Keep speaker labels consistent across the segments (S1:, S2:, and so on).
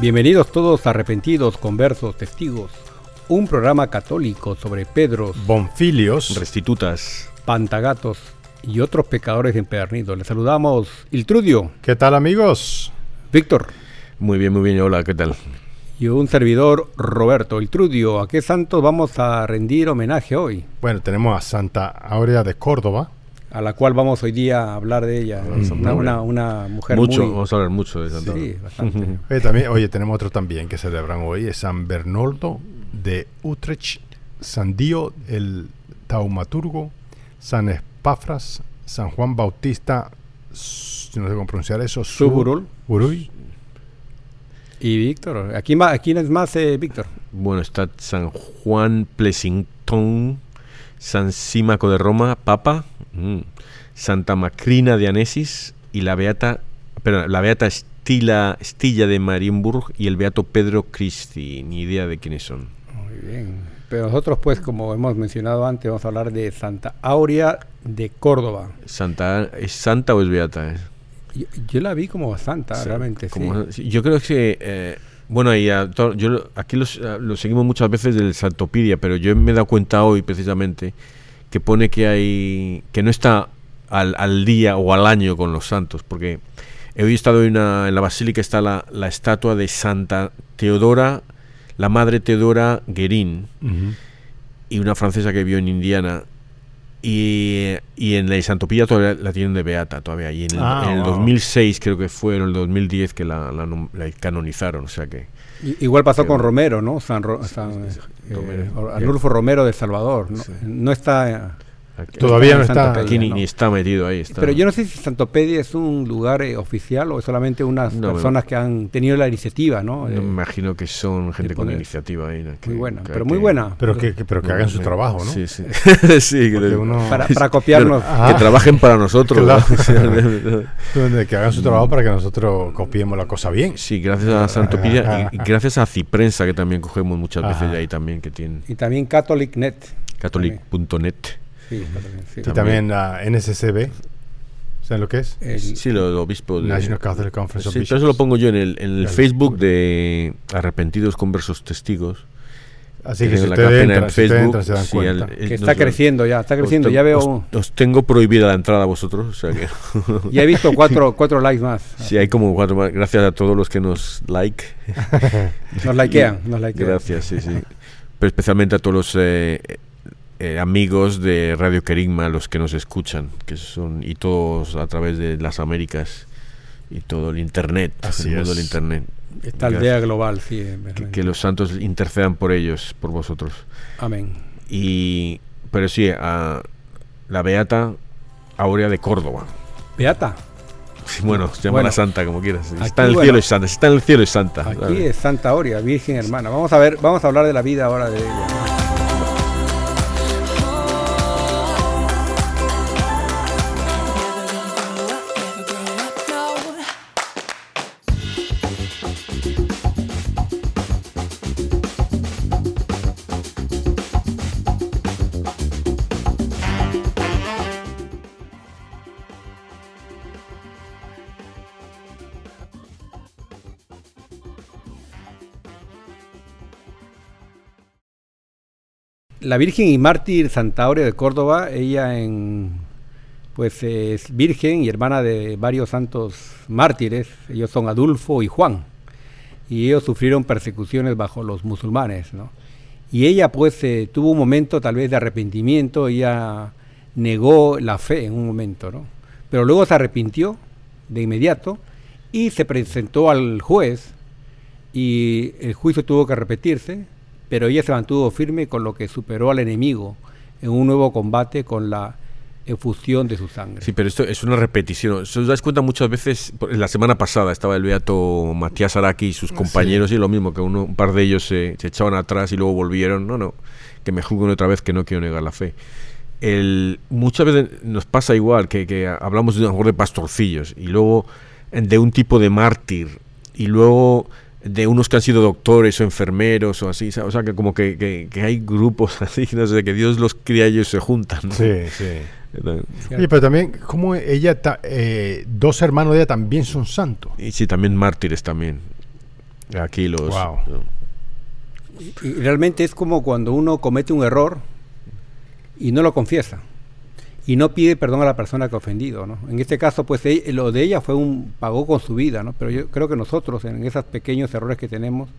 S1: Bienvenidos todos arrepentidos, conversos, testigos. Un programa católico sobre Pedros,
S2: Bonfilios,
S3: restitutas,
S1: pantagatos y otros pecadores empedernidos. Les saludamos Iltrudio.
S2: ¿Qué tal amigos?
S1: Víctor.
S3: Muy bien, muy bien. Hola, ¿qué tal?
S1: Y un servidor Roberto Iltrudio. ¿A qué santos vamos a rendir homenaje hoy?
S2: Bueno, tenemos a Santa Aurea de Córdoba,
S1: a la cual vamos hoy día a hablar de ella. una, una, una, mujer
S3: mucho,
S1: muy...
S3: vamos a hablar mucho de Santa
S1: Sí, bastante.
S2: oye, también, oye, tenemos otro también que celebran hoy, es San Bernardo de Utrecht, San Dio el Taumaturgo, San Espafras, San Juan Bautista, si no sé cómo pronunciar eso,
S1: Suburul.
S2: Uruy.
S1: Y Víctor, ¿a quién, va, a quién es más, eh, Víctor?
S3: Bueno, está San Juan Plesington, San Símaco de Roma, Papa, mm, Santa Macrina de Anesis y la Beata, perdón, la Beata Estilla de Marienburg y el Beato Pedro Cristi. Ni idea de quiénes son.
S1: Muy bien. Pero nosotros, pues, como hemos mencionado antes, vamos a hablar de Santa Aurea de Córdoba.
S3: Santa, ¿Es santa o es beata? eh?
S1: Yo, yo la vi como santa,
S3: Sí,
S1: realmente,
S3: como-
S1: sí,
S3: Yo creo que, eh, bueno, y a yo lo- aquí los, eh, lo seguimos muchas veces del Santopidia, pero yo me he dado cuenta hoy precisamente que pone que hay que no está al, al día o al año con los santos, porque he hoy estado en, una- en la basílica está la, la estatua de Santa Teodora, la madre Teodora Guerin, y una francesa que vivió en Indiana. Y, y en la Santopía todavía la tienen de Beata todavía. Y en el,
S2: Ah,
S3: en el
S2: wow.
S3: 2006 creo que fue, en el 2010 que la, la canonizaron. O sea que...
S1: I- Igual pasó con. Romero, ¿no? San, Ro- San,
S3: sí,
S1: eh,
S3: Romero.
S1: Arnulfo Romero de Salvador. No,
S3: Sí.
S1: no está... eh,
S2: Todavía no está-
S1: Santopedia,
S3: Aquí ni,
S1: ¿no?
S3: ni está metido ahí. Está.
S1: Pero yo no sé si Santopedia es un lugar eh, oficial o es solamente unas
S3: No,
S1: personas que han tenido la iniciativa, ¿no?
S3: No
S1: De-
S3: me imagino que son gente con iniciativa ahí. ¿no? Que-
S1: muy buena,
S3: que-
S1: pero muy
S3: que-
S1: buena.
S2: Pero que, que- pero que hagan su
S3: me-
S2: trabajo, ¿no?
S3: Sí, sí. sí,
S2: uno-
S1: para, para copiarnos.
S3: Pero-
S2: Ajá.
S3: que trabajen para nosotros.
S2: Claro. que hagan su trabajo para que nosotros copiemos la cosa bien.
S3: Sí, gracias a Santopidia
S2: Ajá.
S3: y, y gracias a Ciprensa, que también cogemos muchas veces de ahí también, que tienen
S1: Y también CatholicNet.
S3: catholic.net.
S1: Sí, Catholic, sí.
S2: Y también la NSCB. ¿Saben lo que es?
S1: El-
S3: Sí, lo, lo obispo de...
S2: National Catholic Conference of
S3: Sí,
S2: Bishops.
S3: eso lo pongo yo en el, en el Facebook de Arrepentidos Conversos Testigos.
S2: Así
S3: que
S2: que si
S3: la
S2: ustedes
S3: página
S2: entran,
S3: en
S2: si
S3: Facebook,
S2: entran se dan
S3: sí,
S2: cuenta.
S3: al- eh,
S1: que
S3: nos
S1: está creciendo ya, está
S3: os
S1: creciendo. Ya veo,
S3: Os, os tengo prohibida la entrada a vosotros, o sea que...
S1: ya he visto cuatro, cuatro likes más.
S3: Sí, hay como cuatro más. Gracias a todos los que nos like.
S1: Nos likean, nos likean.
S3: Gracias, sí, sí. Pero especialmente a todos los eh, eh, amigos de Radio Querigma, los que nos escuchan, que son y todos a través de las Américas y todo el internet,
S2: Así
S3: el mundo
S2: es.
S3: del internet.
S1: Esta aldea global, sí.
S3: Que, los santos intercedan por ellos, por vosotros.
S1: Amén.
S3: Y pero sí, a la beata Aurea de Córdoba.
S1: Beata.
S3: Sí, bueno, se llama
S1: Bueno,
S3: la santa, como quieras.
S1: aquí,
S3: Está en el
S1: bueno,
S3: cielo es santa. Está en el cielo es santa.
S1: Aquí
S3: ¿sabes?
S1: es Santa Aurea, Virgen hermana. Vamos a ver, vamos a hablar de la vida ahora de ella. La Virgen y mártir Santa Aurea de Córdoba, ella en pues es virgen y hermana de varios santos mártires. Ellos son Adulfo y Juan. Y ellos sufrieron persecuciones bajo los musulmanes, ¿no? Y ella pues eh, tuvo un momento tal vez de arrepentimiento, ella negó la fe en un momento, ¿no? Pero luego se arrepintió de inmediato y se presentó al juez y el juicio tuvo que repetirse, pero ella se mantuvo firme con lo que superó al enemigo en un nuevo combate con la efusión de su sangre.
S3: Sí, pero esto es una repetición. Se os dais cuenta muchas veces, la semana pasada estaba el beato Matías Araki y sus compañeros y lo mismo, que uno, un par de ellos se, se echaban atrás y luego volvieron. No, no, que me juzguen otra vez que no quiero negar la fe. El, muchas veces nos pasa igual, que, que hablamos de, a lo mejor de pastorcillos y luego de un tipo de mártir y luego de unos que han sido doctores o enfermeros o así, ¿sabes? o sea, que como que, que- que hay grupos así, no sé, que Dios los cría y ellos se juntan. ¿no?
S2: Sí, sí. Oye, pero también, como ella, ta- eh, dos hermanos de ella también son santos.
S3: Y sí, también mártires también. Aquí los...
S2: Wow.
S1: Y realmente es como cuando uno comete un error y no lo confiesa y no pide perdón a la persona que ha ofendido, ¿no? En este caso, pues lo de ella fue un pagó con su vida, ¿no? Pero yo creo que nosotros en esos pequeños errores que tenemos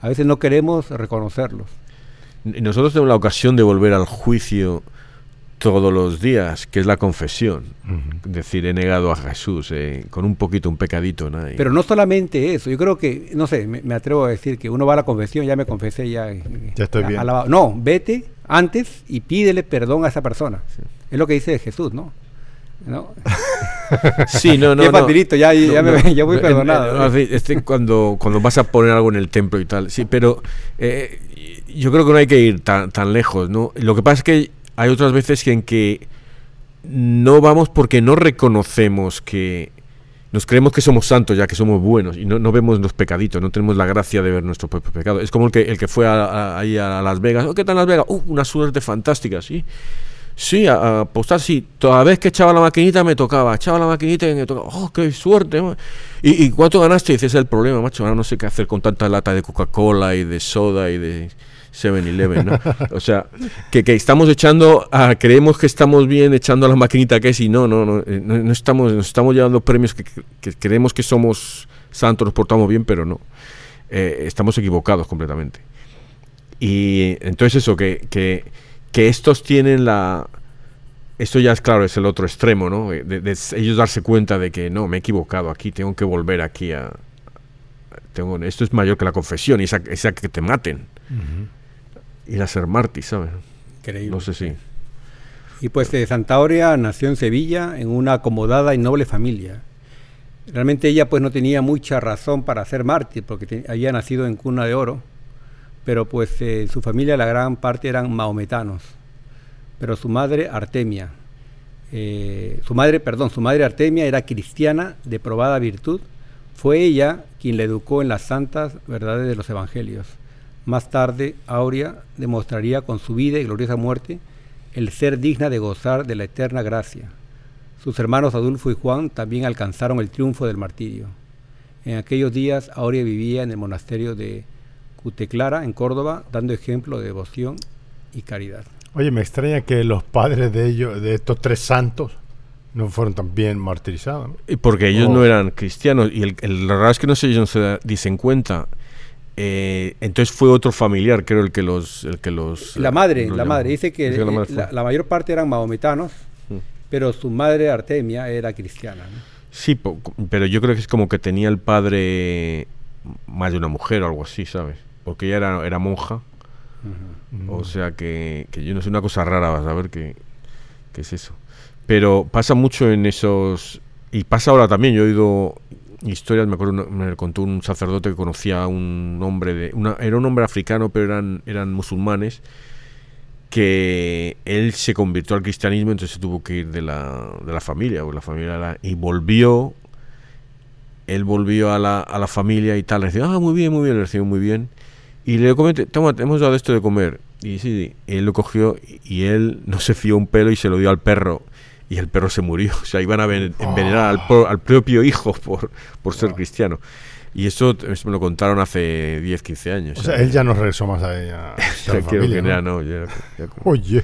S1: a veces no queremos reconocerlos.
S3: Y Nosotros tenemos la ocasión de volver al juicio todos los días, que es la confesión. Decir, he negado a Jesús eh, con un poquito, un pecadito. ¿no? Y-
S1: Pero no solamente eso, yo creo que, no sé, me, me atrevo a decir que uno va a la confesión, ya me confesé, ya... eh,
S2: Ya estoy
S1: a-
S2: bien.
S1: alabado. No, vete antes y pídele perdón a esa persona. Es lo que dice Jesús, ¿no? ¿No?
S3: Sí, no, no.
S1: Qué
S3: no.
S1: ya- ya
S3: No,
S1: me- ya voy perdonado,
S3: eh, este, cuando, cuando vas a poner algo en el templo y tal. Sí, pero eh, yo creo que no hay que ir tan, tan lejos, ¿no? Lo que pasa es que hay otras veces en que no vamos porque no reconocemos que nos creemos que somos santos ya que somos buenos y no, no vemos los pecaditos, no tenemos la gracia de ver nuestro propio pecado. Es como el que, el que fue a, a- ahí a Las Vegas. Oh, ¿Qué tal Las Vegas? Uh, una suerte fantástica, sí. Sí, a, a apostar, sí. Toda vez que echaba la maquinita me tocaba. Echaba la maquinita y me tocaba. ¡Oh, qué suerte! ma". ¿Y, y cuánto ganaste? Y "Ese es el problema, macho. Ahora no sé qué hacer con tanta lata de Coca-Cola y de soda y de 7-Eleven, ¿no? o sea, que, que estamos echando, a- creemos que estamos bien echando a la maquinita que es y no, no, no, eh, no, no estamos, nos estamos llevando premios que creemos que somos santos, nos portamos bien, pero no. Eh, estamos equivocados completamente. Y entonces eso, que, que, que estos tienen la... Esto ya es claro, es el otro extremo, ¿no? De, de ellos darse cuenta de que no, me he equivocado aquí, tengo que volver aquí a... Tengo, esto es mayor que la confesión, y esa, esa que te maten. Ir a ser mártir, ¿sabes?
S1: Increíble.
S3: No sé si...
S1: Y pues eh, Santa Aurea nació en Sevilla en una acomodada y noble familia. Realmente ella pues no tenía mucha razón para ser mártir porque te- había nacido en cuna de oro, pero pues eh, su familia la gran parte eran maometanos. Pero su madre Artemia, eh, su madre, perdón, su madre Artemia era cristiana de probada virtud. Fue ella quien le educó en las santas verdades de los evangelios. Más tarde, Aurea demostraría con su vida y gloriosa muerte el ser digna de gozar de la eterna gracia. Sus hermanos Adulfo y Juan también alcanzaron el triunfo del martirio. En aquellos días, Aurea vivía en el monasterio de Cuteclara, en Córdoba, dando ejemplo de devoción y caridad.
S2: Oye, me extraña que los padres de ellos, de estos tres santos, no fueron también martirizados. ¿no?
S3: Y Porque ellos
S2: Oh.
S3: no eran cristianos y el, el- lo raro es que no sé, ellos no se dicen cuenta. Eh, entonces fue otro familiar, creo, el que los... El que los
S1: La madre,
S3: los
S1: la
S3: llamó.
S1: madre, dice que
S3: Dice la
S1: eh,
S3: madre
S1: la, la mayor parte eran mahometanos,
S3: Mm.
S1: pero su madre Artemia era cristiana. ¿no?
S3: Sí, po- pero yo creo que es como que tenía el padre más de una mujer o algo así, ¿sabes? Porque ella era, era monja. O sea que, que yo no sé, una cosa rara, vas a ver qué qué es eso. Pero pasa mucho en esos y pasa ahora también, yo he oído historias, me acuerdo, me contó un sacerdote que conocía a un hombre de, una, era un hombre africano, pero eran, eran musulmanes, que él se convirtió al cristianismo, entonces se tuvo que ir de la, de la familia, porque la familia era- y volvió, él volvió a la, a la familia y tal, le decía, ah, muy bien, muy bien, le recibió muy bien, y le comenté, toma, te hemos dado esto de comer, y sí, él lo cogió y- él no se fió un pelo y se lo dio al perro, y el perro se murió, o sea, iban a ven- envenenar al, pro- al propio hijo por, por ser cristiano. Y eso t- me lo contaron hace 10, 15 años.
S2: O sea, él ya no regresó más a ella. a
S3: Ya
S2: la
S3: quiero
S2: familia,
S3: que ya
S2: ¿no?
S3: no, ya- ya como-
S2: Oye,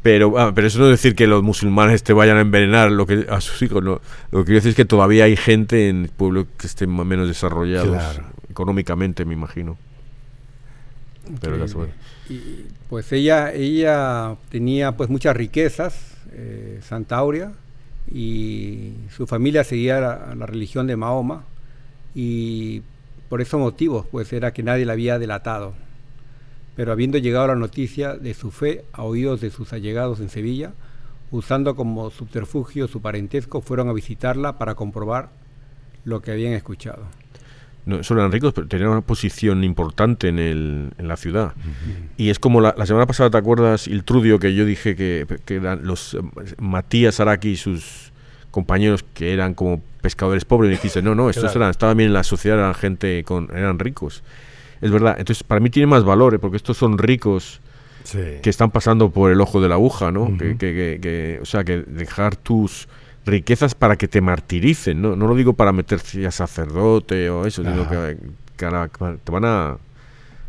S3: pero, ah, pero eso no es decir que los musulmanes te vayan a envenenar lo que, a sus hijos. No. Lo que quiero decir es que todavía hay gente en pueblos que estén menos desarrollados
S2: Claro.
S3: económicamente, me imagino. Pero se puede.
S1: Y, pues ella, ella tenía pues muchas riquezas, eh, Santa Aurea, y su familia seguía la, la religión de Mahoma, y por esos motivos pues era que nadie la había delatado. Pero habiendo llegado la noticia de su fe a oídos de sus allegados en Sevilla, usando como subterfugio su parentesco, fueron a visitarla para comprobar lo que habían escuchado.
S3: No, solo eran ricos, pero tenían una posición importante en, el, en la ciudad. Y es como la, la semana pasada, ¿te acuerdas, Iltrudio, que yo dije que, que eran los eh, Matías Araki y sus compañeros que eran como pescadores pobres? Y dijiste, no, no, estos
S2: Claro.
S3: eran, estaban bien en la sociedad, eran gente con, eran ricos. Es verdad, entonces para mí tiene más valor, ¿eh? porque estos son ricos
S2: sí.
S3: que están pasando por el ojo de la aguja, ¿no? Que- que- que- o sea, que dejar tus riquezas para que te martiricen, ¿no? No lo digo para meterte a sacerdote o eso, sino que, que la- te van a,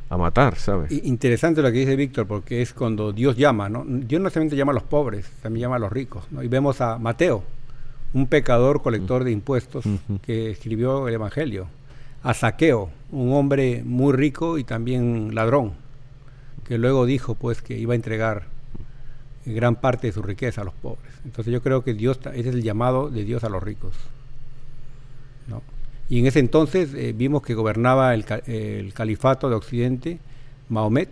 S3: a matar, ¿sabes?
S1: Interesante lo que dice Víctor, porque es cuando Dios llama, ¿no? Dios no solamente llama a los pobres, también llama a los ricos, ¿no? Y vemos a Mateo, un pecador colector de impuestos que escribió el Evangelio. A Saqueo, un hombre muy rico y también ladrón, que luego dijo pues que iba a entregar gran parte de su riqueza a los pobres. Entonces yo creo que Dios, ese es el llamado de Dios a los ricos. ¿no? Y en ese entonces eh, vimos que gobernaba el, ca- el califato de Occidente, Mahomet.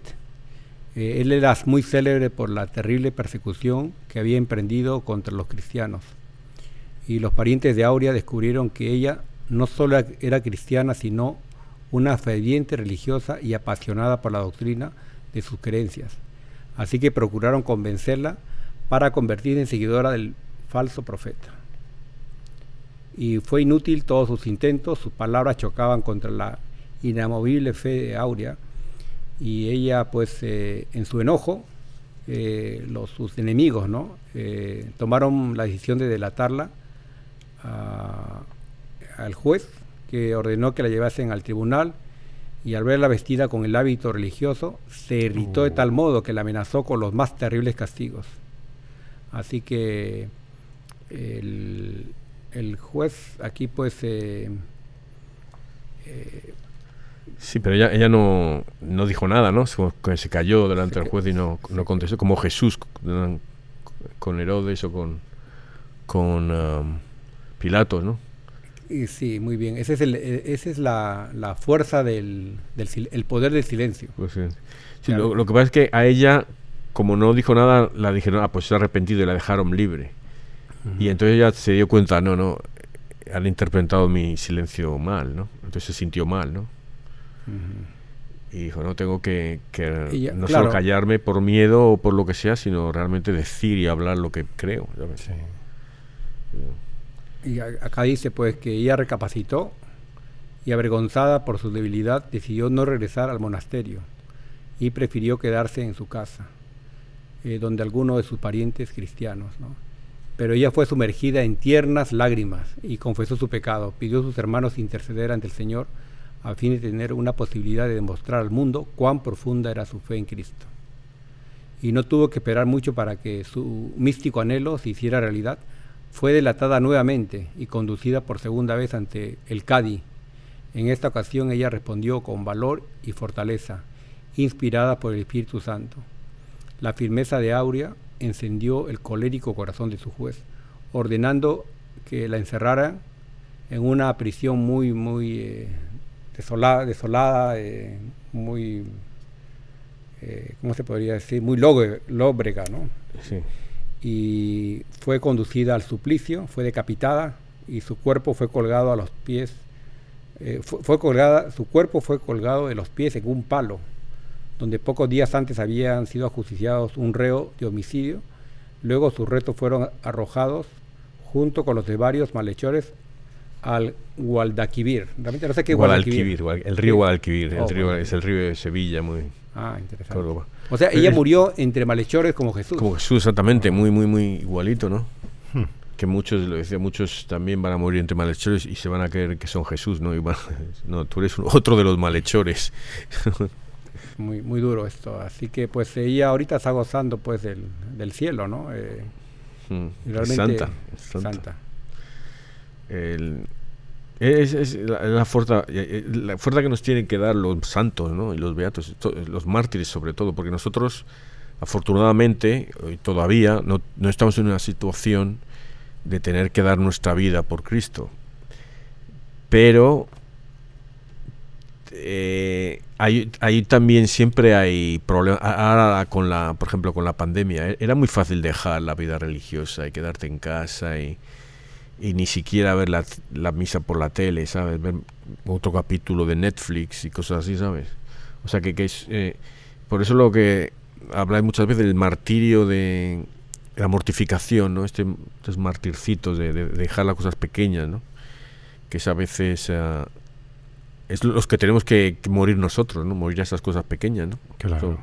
S1: Eh, él era muy célebre por la terrible persecución que había emprendido contra los cristianos. Y los parientes de Aurea descubrieron que ella no solo era cristiana, sino una ferviente religiosa y apasionada por la doctrina de sus creencias. Así que procuraron convencerla para convertirse en seguidora del falso profeta. Y fue inútil todos sus intentos, sus palabras chocaban contra la inamovible fe de Aurea y ella pues eh, en su enojo, eh, los, sus enemigos ¿no? Eh, tomaron la decisión de delatarla a- al juez que ordenó que la llevasen al tribunal y al verla vestida con el hábito religioso se irritó de tal modo que la amenazó con los más terribles castigos. Así que el, el juez aquí pues eh, eh,
S3: Sí, pero ella, ella no, no dijo nada, ¿no? Se, que se cayó delante del juez y no, no contestó, como Jesús con- con Herodes o con, con um, Pilatos, ¿no?
S1: Y sí, muy bien. Ese es el, eh, esa es la, la fuerza del, del el poder del silencio.
S3: Pues, sí, lo, lo que pasa es que a ella, como no dijo nada, la dijeron, ah, pues se ha arrepentido y la dejaron libre. Y entonces ella se dio cuenta, no, no, han interpretado mi silencio mal, ¿no? Entonces se sintió mal, ¿no? Y dijo, no, tengo que, no
S1: claro.
S3: solo callarme por miedo o por lo que sea, sino realmente decir y hablar lo que creo. ¿sabes?
S2: Sí.
S1: Y acá dice pues que ella recapacitó y avergonzada por su debilidad decidió no regresar al monasterio y prefirió quedarse en su casa, eh, donde algunos de sus parientes cristianos. ¿no? Pero ella fue sumergida en tiernas lágrimas y confesó su pecado, pidió a sus hermanos interceder ante el Señor a fin de tener una posibilidad de demostrar al mundo cuán profunda era su fe en Cristo. Y no tuvo que esperar mucho para que su místico anhelo se hiciera realidad, fue delatada nuevamente y conducida por segunda vez ante el Cadi. En esta ocasión ella respondió con valor y fortaleza, inspirada por el Espíritu Santo. La firmeza de Aurea encendió el colérico corazón de su juez, ordenando que la encerrara en una prisión muy, muy eh, desolada, desolada eh, muy, eh, ¿cómo se podría decir? Muy lóbre- lóbrega, ¿no?
S3: Sí.
S1: Y fue conducida al suplicio, fue decapitada y su cuerpo fue colgado a los pies. eh, fue, fue colgada, su cuerpo fue colgado de los pies en un palo, donde pocos días antes habían sido ajusticiados un reo de homicidio. Luego sus restos fueron arrojados junto con los de varios malhechores al Guadalquivir. Realmente no sé qué
S3: Guadalquivir, Guadal- el río. Guadalquivir, el
S1: Oh,
S3: río,
S1: Guadalquivir.
S3: es el río de Sevilla, muy
S1: Ah, interesante.
S3: Córdoba.
S1: O sea, ella murió entre malhechores como Jesús.
S3: Como Jesús, exactamente, muy, muy, muy igualito, ¿no?
S2: Hmm.
S3: Que muchos, lo decía, muchos también van a morir entre malhechores y se van a creer que son Jesús, ¿no? Y van- no, tú eres otro de los malhechores.
S1: muy, muy duro esto. Así que pues ella ahorita está gozando pues del, del cielo, ¿no? Eh,
S3: Mm,
S1: realmente
S3: santa, santa.
S1: santa.
S3: El- es, la, fuerza, eh, eh, la fuerza que nos tienen que dar los santos y los beatos, to- los mártires sobre todo, porque nosotros afortunadamente todavía no, no estamos en una situación de tener que dar nuestra vida por Cristo. Pero eh, hay, hay también siempre hay problemas. Ahora con la, por ejemplo, con la pandemia, eh, era muy fácil dejar la vida religiosa y quedarte en casa y, y ni siquiera ver la, la misa por la tele, ¿sabes? Ver otro capítulo de Netflix y cosas así, ¿sabes? O sea que, que es eh, por eso lo que habláis muchas veces del martirio de la mortificación, ¿no? Este, estos martircitos de, de- de dejar las cosas pequeñas, ¿no? Que es a veces ah, es los que tenemos que, que morir nosotros, ¿no? Morir a esas cosas pequeñas, ¿no?
S2: Claro.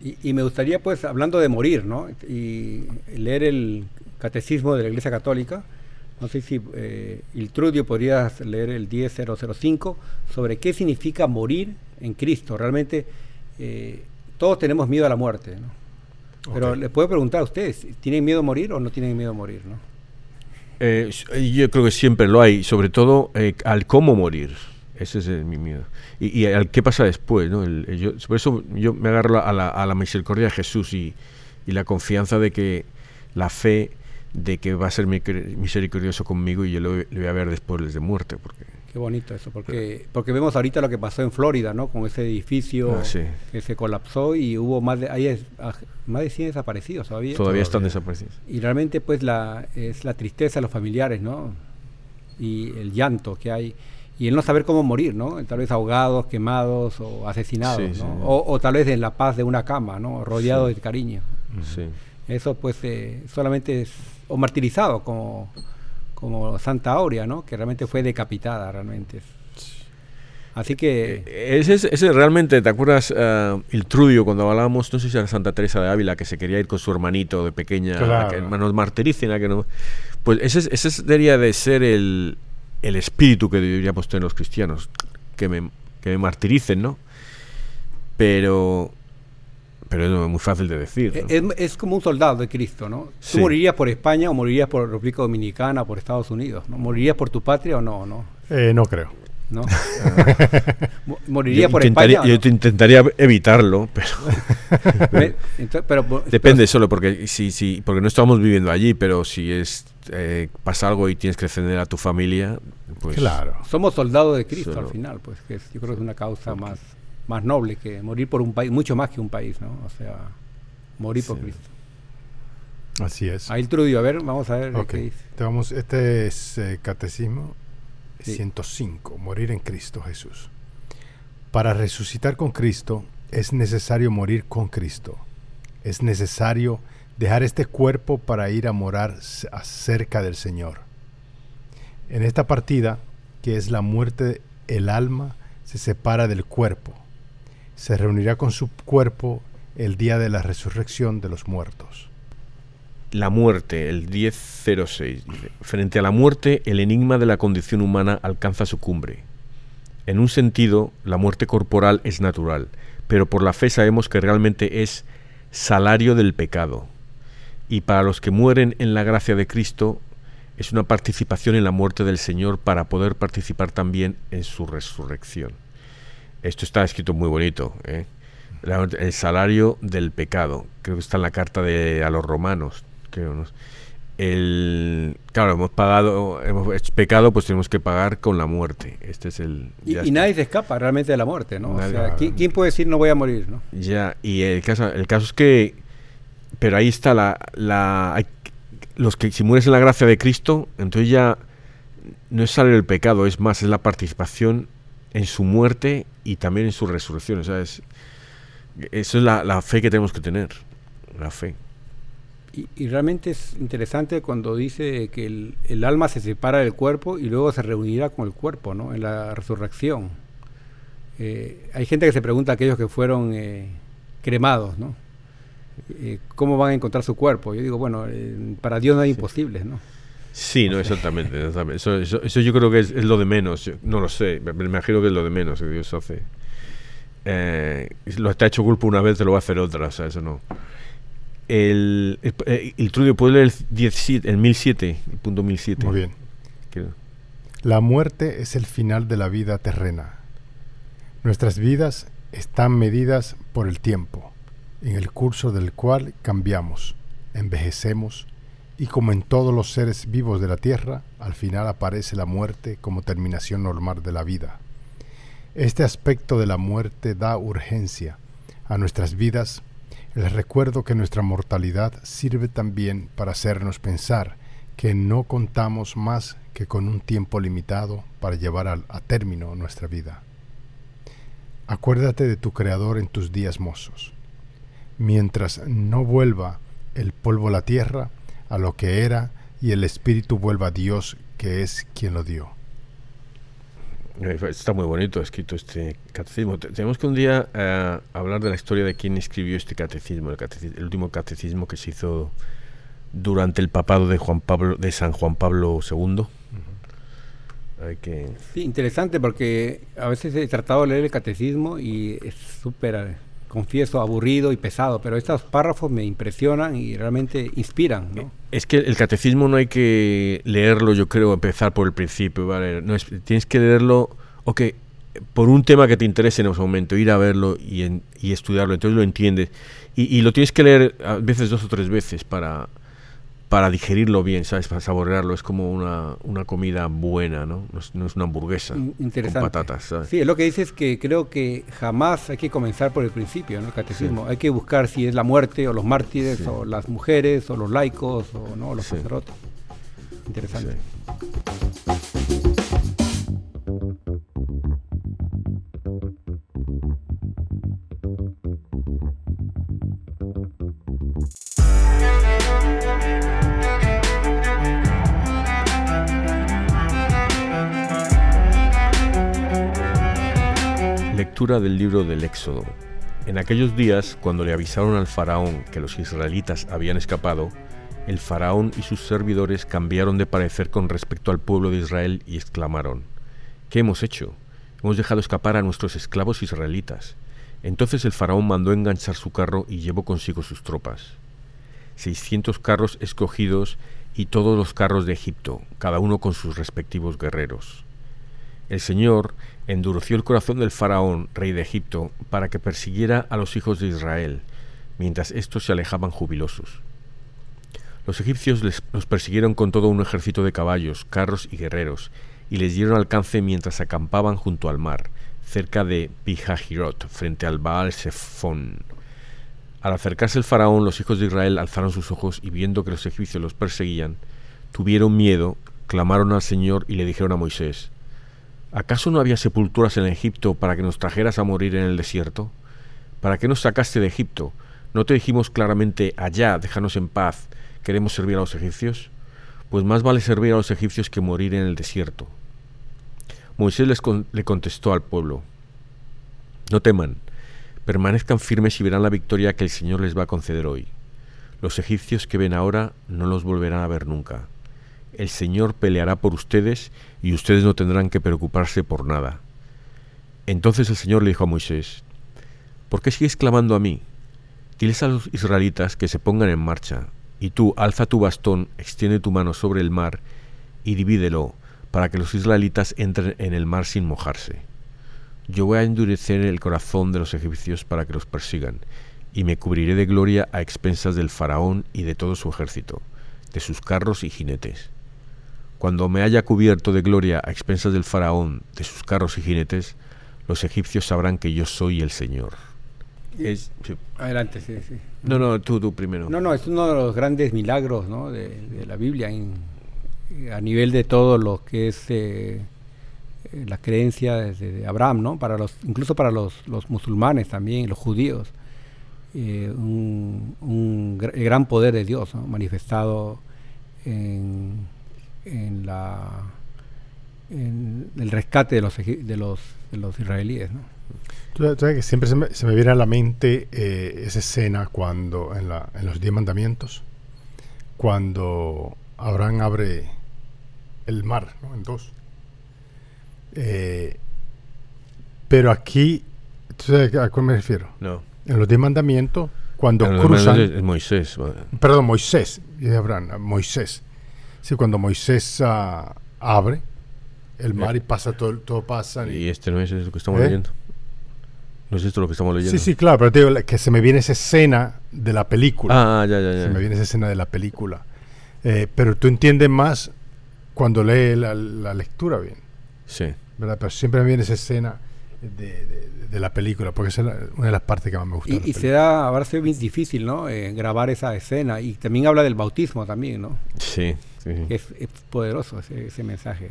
S1: Y, y me gustaría pues, hablando de morir, ¿no? Y leer el catecismo de la Iglesia Católica. No sé si eh, Iltrudio podrías leer el 10005 sobre qué significa morir en Cristo. Realmente eh, todos tenemos miedo a la muerte, ¿no? Pero
S2: Ok.
S1: le puedo preguntar a ustedes, ¿tienen miedo a morir o no tienen miedo a morir, no?
S3: Eh, yo creo que siempre lo hay, sobre todo eh, al cómo morir. Ese es mi miedo. Y, y al qué pasa después, ¿no? El- el- yo- por eso yo me agarro a la, a la misericordia de Jesús y, y la confianza de que la fe de que va a ser misericordioso conmigo y yo lo, le voy a ver después de muerte. Porque,
S1: Qué bonito eso, porque, porque vemos ahorita lo que pasó en Florida, ¿no? Con ese edificio
S3: Ah, sí.
S1: que se colapsó y hubo más de, hay es- aj- más de 100 desaparecidos todavía.
S3: todavía están
S2: todavía.
S3: desaparecidos.
S1: Y realmente pues la, es la tristeza de los familiares, ¿no? Y el llanto que hay. Y el no saber cómo morir, ¿no? Tal vez ahogados, quemados o asesinados,
S3: Sí,
S1: ¿no?
S3: sí.
S1: O, o tal vez en la paz de una cama, ¿no? Rodeado
S3: Sí.
S1: de cariño.
S3: Sí.
S1: Eso pues eh, solamente es, o martirizado como, como Santa Aurea, ¿no? Que realmente fue decapitada, realmente. Así que...
S3: Eh, Ese, es- ese realmente, ¿te acuerdas ah, el Trudio cuando hablábamos, no sé si era Santa Teresa de Ávila, que se quería ir con su hermanito de pequeña,
S2: Claro.
S3: a que nos martiricen, a que no... Pues ese, es- ese es- debería de ser el, el espíritu que deberíamos tener los cristianos, que me, que me martiricen, ¿no? Pero... Pero es muy fácil de decir. ¿no?
S1: Es, es como un soldado de Cristo, ¿no?
S3: Sí.
S1: ¿Tú morirías por España o morirías por República Dominicana o por Estados Unidos? ¿no? ¿Morirías por tu patria o no? ¿No?
S2: Eh, no creo.
S1: ¿No? Mo- ¿Morirías
S3: Yo
S1: por España?
S3: yo
S1: no?
S3: te intentaría evitarlo, pero
S1: Ve- entonces, pero, po-
S3: depende solo porque si, si porque no estamos viviendo allí, pero si es eh, pasa algo y tienes que defender a tu familia, pues
S2: claro.
S1: somos soldados de Cristo
S3: Solo-
S1: al final, pues que es- yo creo que es una causa más, más noble que morir por un país, mucho más que un país, ¿no? O sea, morir por
S3: Sí.
S1: Cristo.
S2: Así es.
S1: Ahí Trudio, a ver, vamos a ver
S2: Ok.
S1: qué dice.
S2: Vamos, este es eh, Catecismo
S1: Sí.
S2: 105, morir en Cristo Jesús. Para resucitar con Cristo es necesario morir con Cristo. Es necesario dejar este cuerpo para ir a morar cerca del Señor. En esta partida, que es la muerte, el alma se separa del cuerpo. Se reunirá con su cuerpo el día de la resurrección de los muertos.
S3: La muerte, el 1006. dice, Frente a la muerte, el enigma de la condición humana alcanza su cumbre. En un sentido, la muerte corporal es natural, pero por la fe sabemos que realmente es salario del pecado. Y para los que mueren en la gracia de Cristo, es una participación en la muerte del Señor para poder participar también en su resurrección. Esto está escrito muy bonito. ¿eh? La- el salario del pecado. Creo que está en la carta de, a los romanos. Creo, ¿no? El, claro, hemos pagado, hemos hecho pecado, pues tenemos que pagar con la muerte. Este es el.
S1: Y, nadie se escapa realmente de la muerte, ¿no? O sea, ¿quién, quién puede decir no voy a morir, no?
S3: Ya, y el caso, el caso es que. Pero ahí está la. la hay- los que si mueres en la gracia de Cristo, entonces ya no es salir del pecado, es más, es la participación en su muerte y también en su resurrección. O sea, es- eso es la, la fe que tenemos que tener. La fe.
S1: Y, y realmente es interesante cuando dice que el, el alma se separa del cuerpo y luego se reunirá con el cuerpo, ¿no? En la resurrección. Eh, hay gente que se pregunta a aquellos que fueron eh, cremados, ¿no? Eh, ¿Cómo van a encontrar su cuerpo? Yo digo, bueno, para Dios no hay imposibles, ¿no?
S3: Sí, no, exactamente. exactamente. Eso, eso, eso yo creo que es, es lo de menos. Yo no lo sé, me, me imagino que es lo de menos que Dios hace. Eh, lo ha hecho culpa una vez, te lo va a hacer otra, o sea, eso no. El, el, eh, el Trudio, ¿puedes leer el, 17, el 1007? El punto 1007.
S2: Muy bien.
S3: Que-
S2: La muerte es el final de la vida terrena. Nuestras vidas están medidas por el tiempo, en el curso del cual cambiamos, envejecemos y como en todos los seres vivos de la tierra, al final aparece la muerte como terminación normal de la vida. Este aspecto de la muerte da urgencia a nuestras vidas, el recuerdo que nuestra mortalidad sirve también para hacernos pensar que no contamos más que con un tiempo limitado para llevar a, término nuestra vida. Acuérdate de tu Creador en tus días mozos. Mientras no vuelva el polvo a la tierra, a lo que era, y el Espíritu vuelva a Dios, que es quien lo dio.
S3: Eh, Está muy bonito escrito este catecismo. Te- Tenemos que un día eh, hablar de la historia de quién escribió este catecismo, el, cateci- el último catecismo que se hizo durante el papado de Juan Pablo de San Juan Pablo II. Hay que
S1: Sí, interesante porque a veces he tratado de leer el catecismo y es súper, confieso, aburrido y pesado, pero estos párrafos me impresionan y realmente inspiran, ¿no?
S3: Es que el catecismo no hay que leerlo, yo creo, empezar por el principio, ¿vale? No es- tienes que leerlo, ok, por un tema que te interese en ese momento, ir a verlo y, en- y estudiarlo, entonces lo entiendes. Y, y lo tienes que leer a veces dos o tres veces para, para digerirlo bien, ¿sabes? Para saborearlo. Es como una, una comida buena, ¿no? No es, no es una hamburguesa
S1: In- Interesante.
S3: con patatas, ¿sabes?
S1: Sí, lo que dices es que creo que jamás hay que comenzar por el principio, ¿no? El catecismo. Hay que buscar si es la muerte o los mártires
S3: Sí.
S1: o las mujeres o los laicos o no, los
S3: Sí.
S1: sacerdotes. Interesante.
S3: Del libro del Éxodo. En aquellos días, cuando le avisaron al faraón que los israelitas habían escapado, el faraón y sus servidores cambiaron de parecer con respecto al pueblo de Israel y exclamaron, ¿Qué hemos hecho? Hemos dejado escapar a nuestros esclavos israelitas. Entonces el faraón mandó enganchar su carro y llevó consigo sus tropas. Seiscientos carros escogidos y todos los carros de Egipto, cada uno con sus respectivos guerreros. El Señor endureció el corazón del faraón, rey de Egipto, para que persiguiera a los hijos de Israel, mientras éstos se alejaban jubilosos. Los egipcios los persiguieron con todo un ejército de caballos, carros y guerreros, y les dieron alcance mientras acampaban junto al mar, cerca de Pijahirot, frente al Baal Zephón. Al acercarse el faraón, los hijos de Israel alzaron sus ojos y viendo que los egipcios los perseguían, tuvieron miedo, clamaron al Señor y le dijeron a Moisés, ¿Acaso no había sepulturas en Egipto para que nos trajeras a morir en el desierto? ¿Para qué nos sacaste de Egipto? ¿No te dijimos claramente, allá, déjanos en paz, queremos servir a los egipcios? Pues más vale servir a los egipcios que morir en el desierto. Moisés les le contestó al pueblo, No teman, permanezcan firmes y verán la victoria que el Señor les va a conceder hoy. Los egipcios que ven ahora no los volverán a ver nunca. El Señor peleará por ustedes y ustedes no tendrán que preocuparse por nada. Entonces el Señor le dijo a Moisés, ¿por qué sigues clamando a mí? Diles a los israelitas que se pongan en marcha, y tú alza tu bastón, extiende tu mano sobre el mar y divídelo, para que los israelitas entren en el mar sin mojarse. Yo voy a endurecer el corazón de los egipcios para que los persigan, y me cubriré de gloria a expensas del faraón y de todo su ejército, de sus carros y jinetes. Cuando me haya cubierto de gloria a expensas del faraón, de sus carros y jinetes, los egipcios sabrán que yo soy el Señor. Es- sí.
S1: Adelante, sí, sí.
S3: No, no, tú, tú primero.
S1: No, no, es uno de los grandes milagros ¿no? de, de la Biblia. en- a nivel de todo lo que es eh, eh, la creencia de, Abraham, ¿no? Para los, incluso para los, los musulmanes también, los judíos, eh, un, un gran poder de Dios ¿no? manifestado en, en la en el rescate de los de los de los israelíes, ¿no?
S2: Tú sabes que siempre se me, se me viene a la mente eh, esa escena cuando, en, la- en los Diez Mandamientos, cuando Abraham abre el mar ¿no? en dos. Eh, pero aquí, ¿tú sabes a cuál me refiero?
S3: No.
S2: En los Diez Mandamientos, cuando cruzan...
S3: Es, Moisés.
S2: Perdón, Moisés, dije Abraham, ah, Moisés. Sí, cuando Moisés ah, abre el mar y pasa todo, todo pasa.
S3: Y este no es lo que estamos
S2: ¿Eh?
S3: leyendo. No es esto lo que estamos leyendo.
S2: Sí, sí, claro, pero te digo que se me viene esa escena de la película.
S3: Ah, ya, ya,
S2: Se
S3: ya.
S2: me viene esa escena de la película. Eh, pero tú entiendes más cuando lees la, la lectura bien,
S3: Sí.
S2: ¿verdad? Pero siempre me viene esa escena de, de- de la película, porque esa es la- una de las partes que más me gusta.
S1: Y, y se da, ahora se ve muy difícil, ¿no? Eh, grabar esa escena. Y también habla del bautismo también, ¿no?
S3: Sí. Sí.
S1: Es, es poderoso ese, ese mensaje.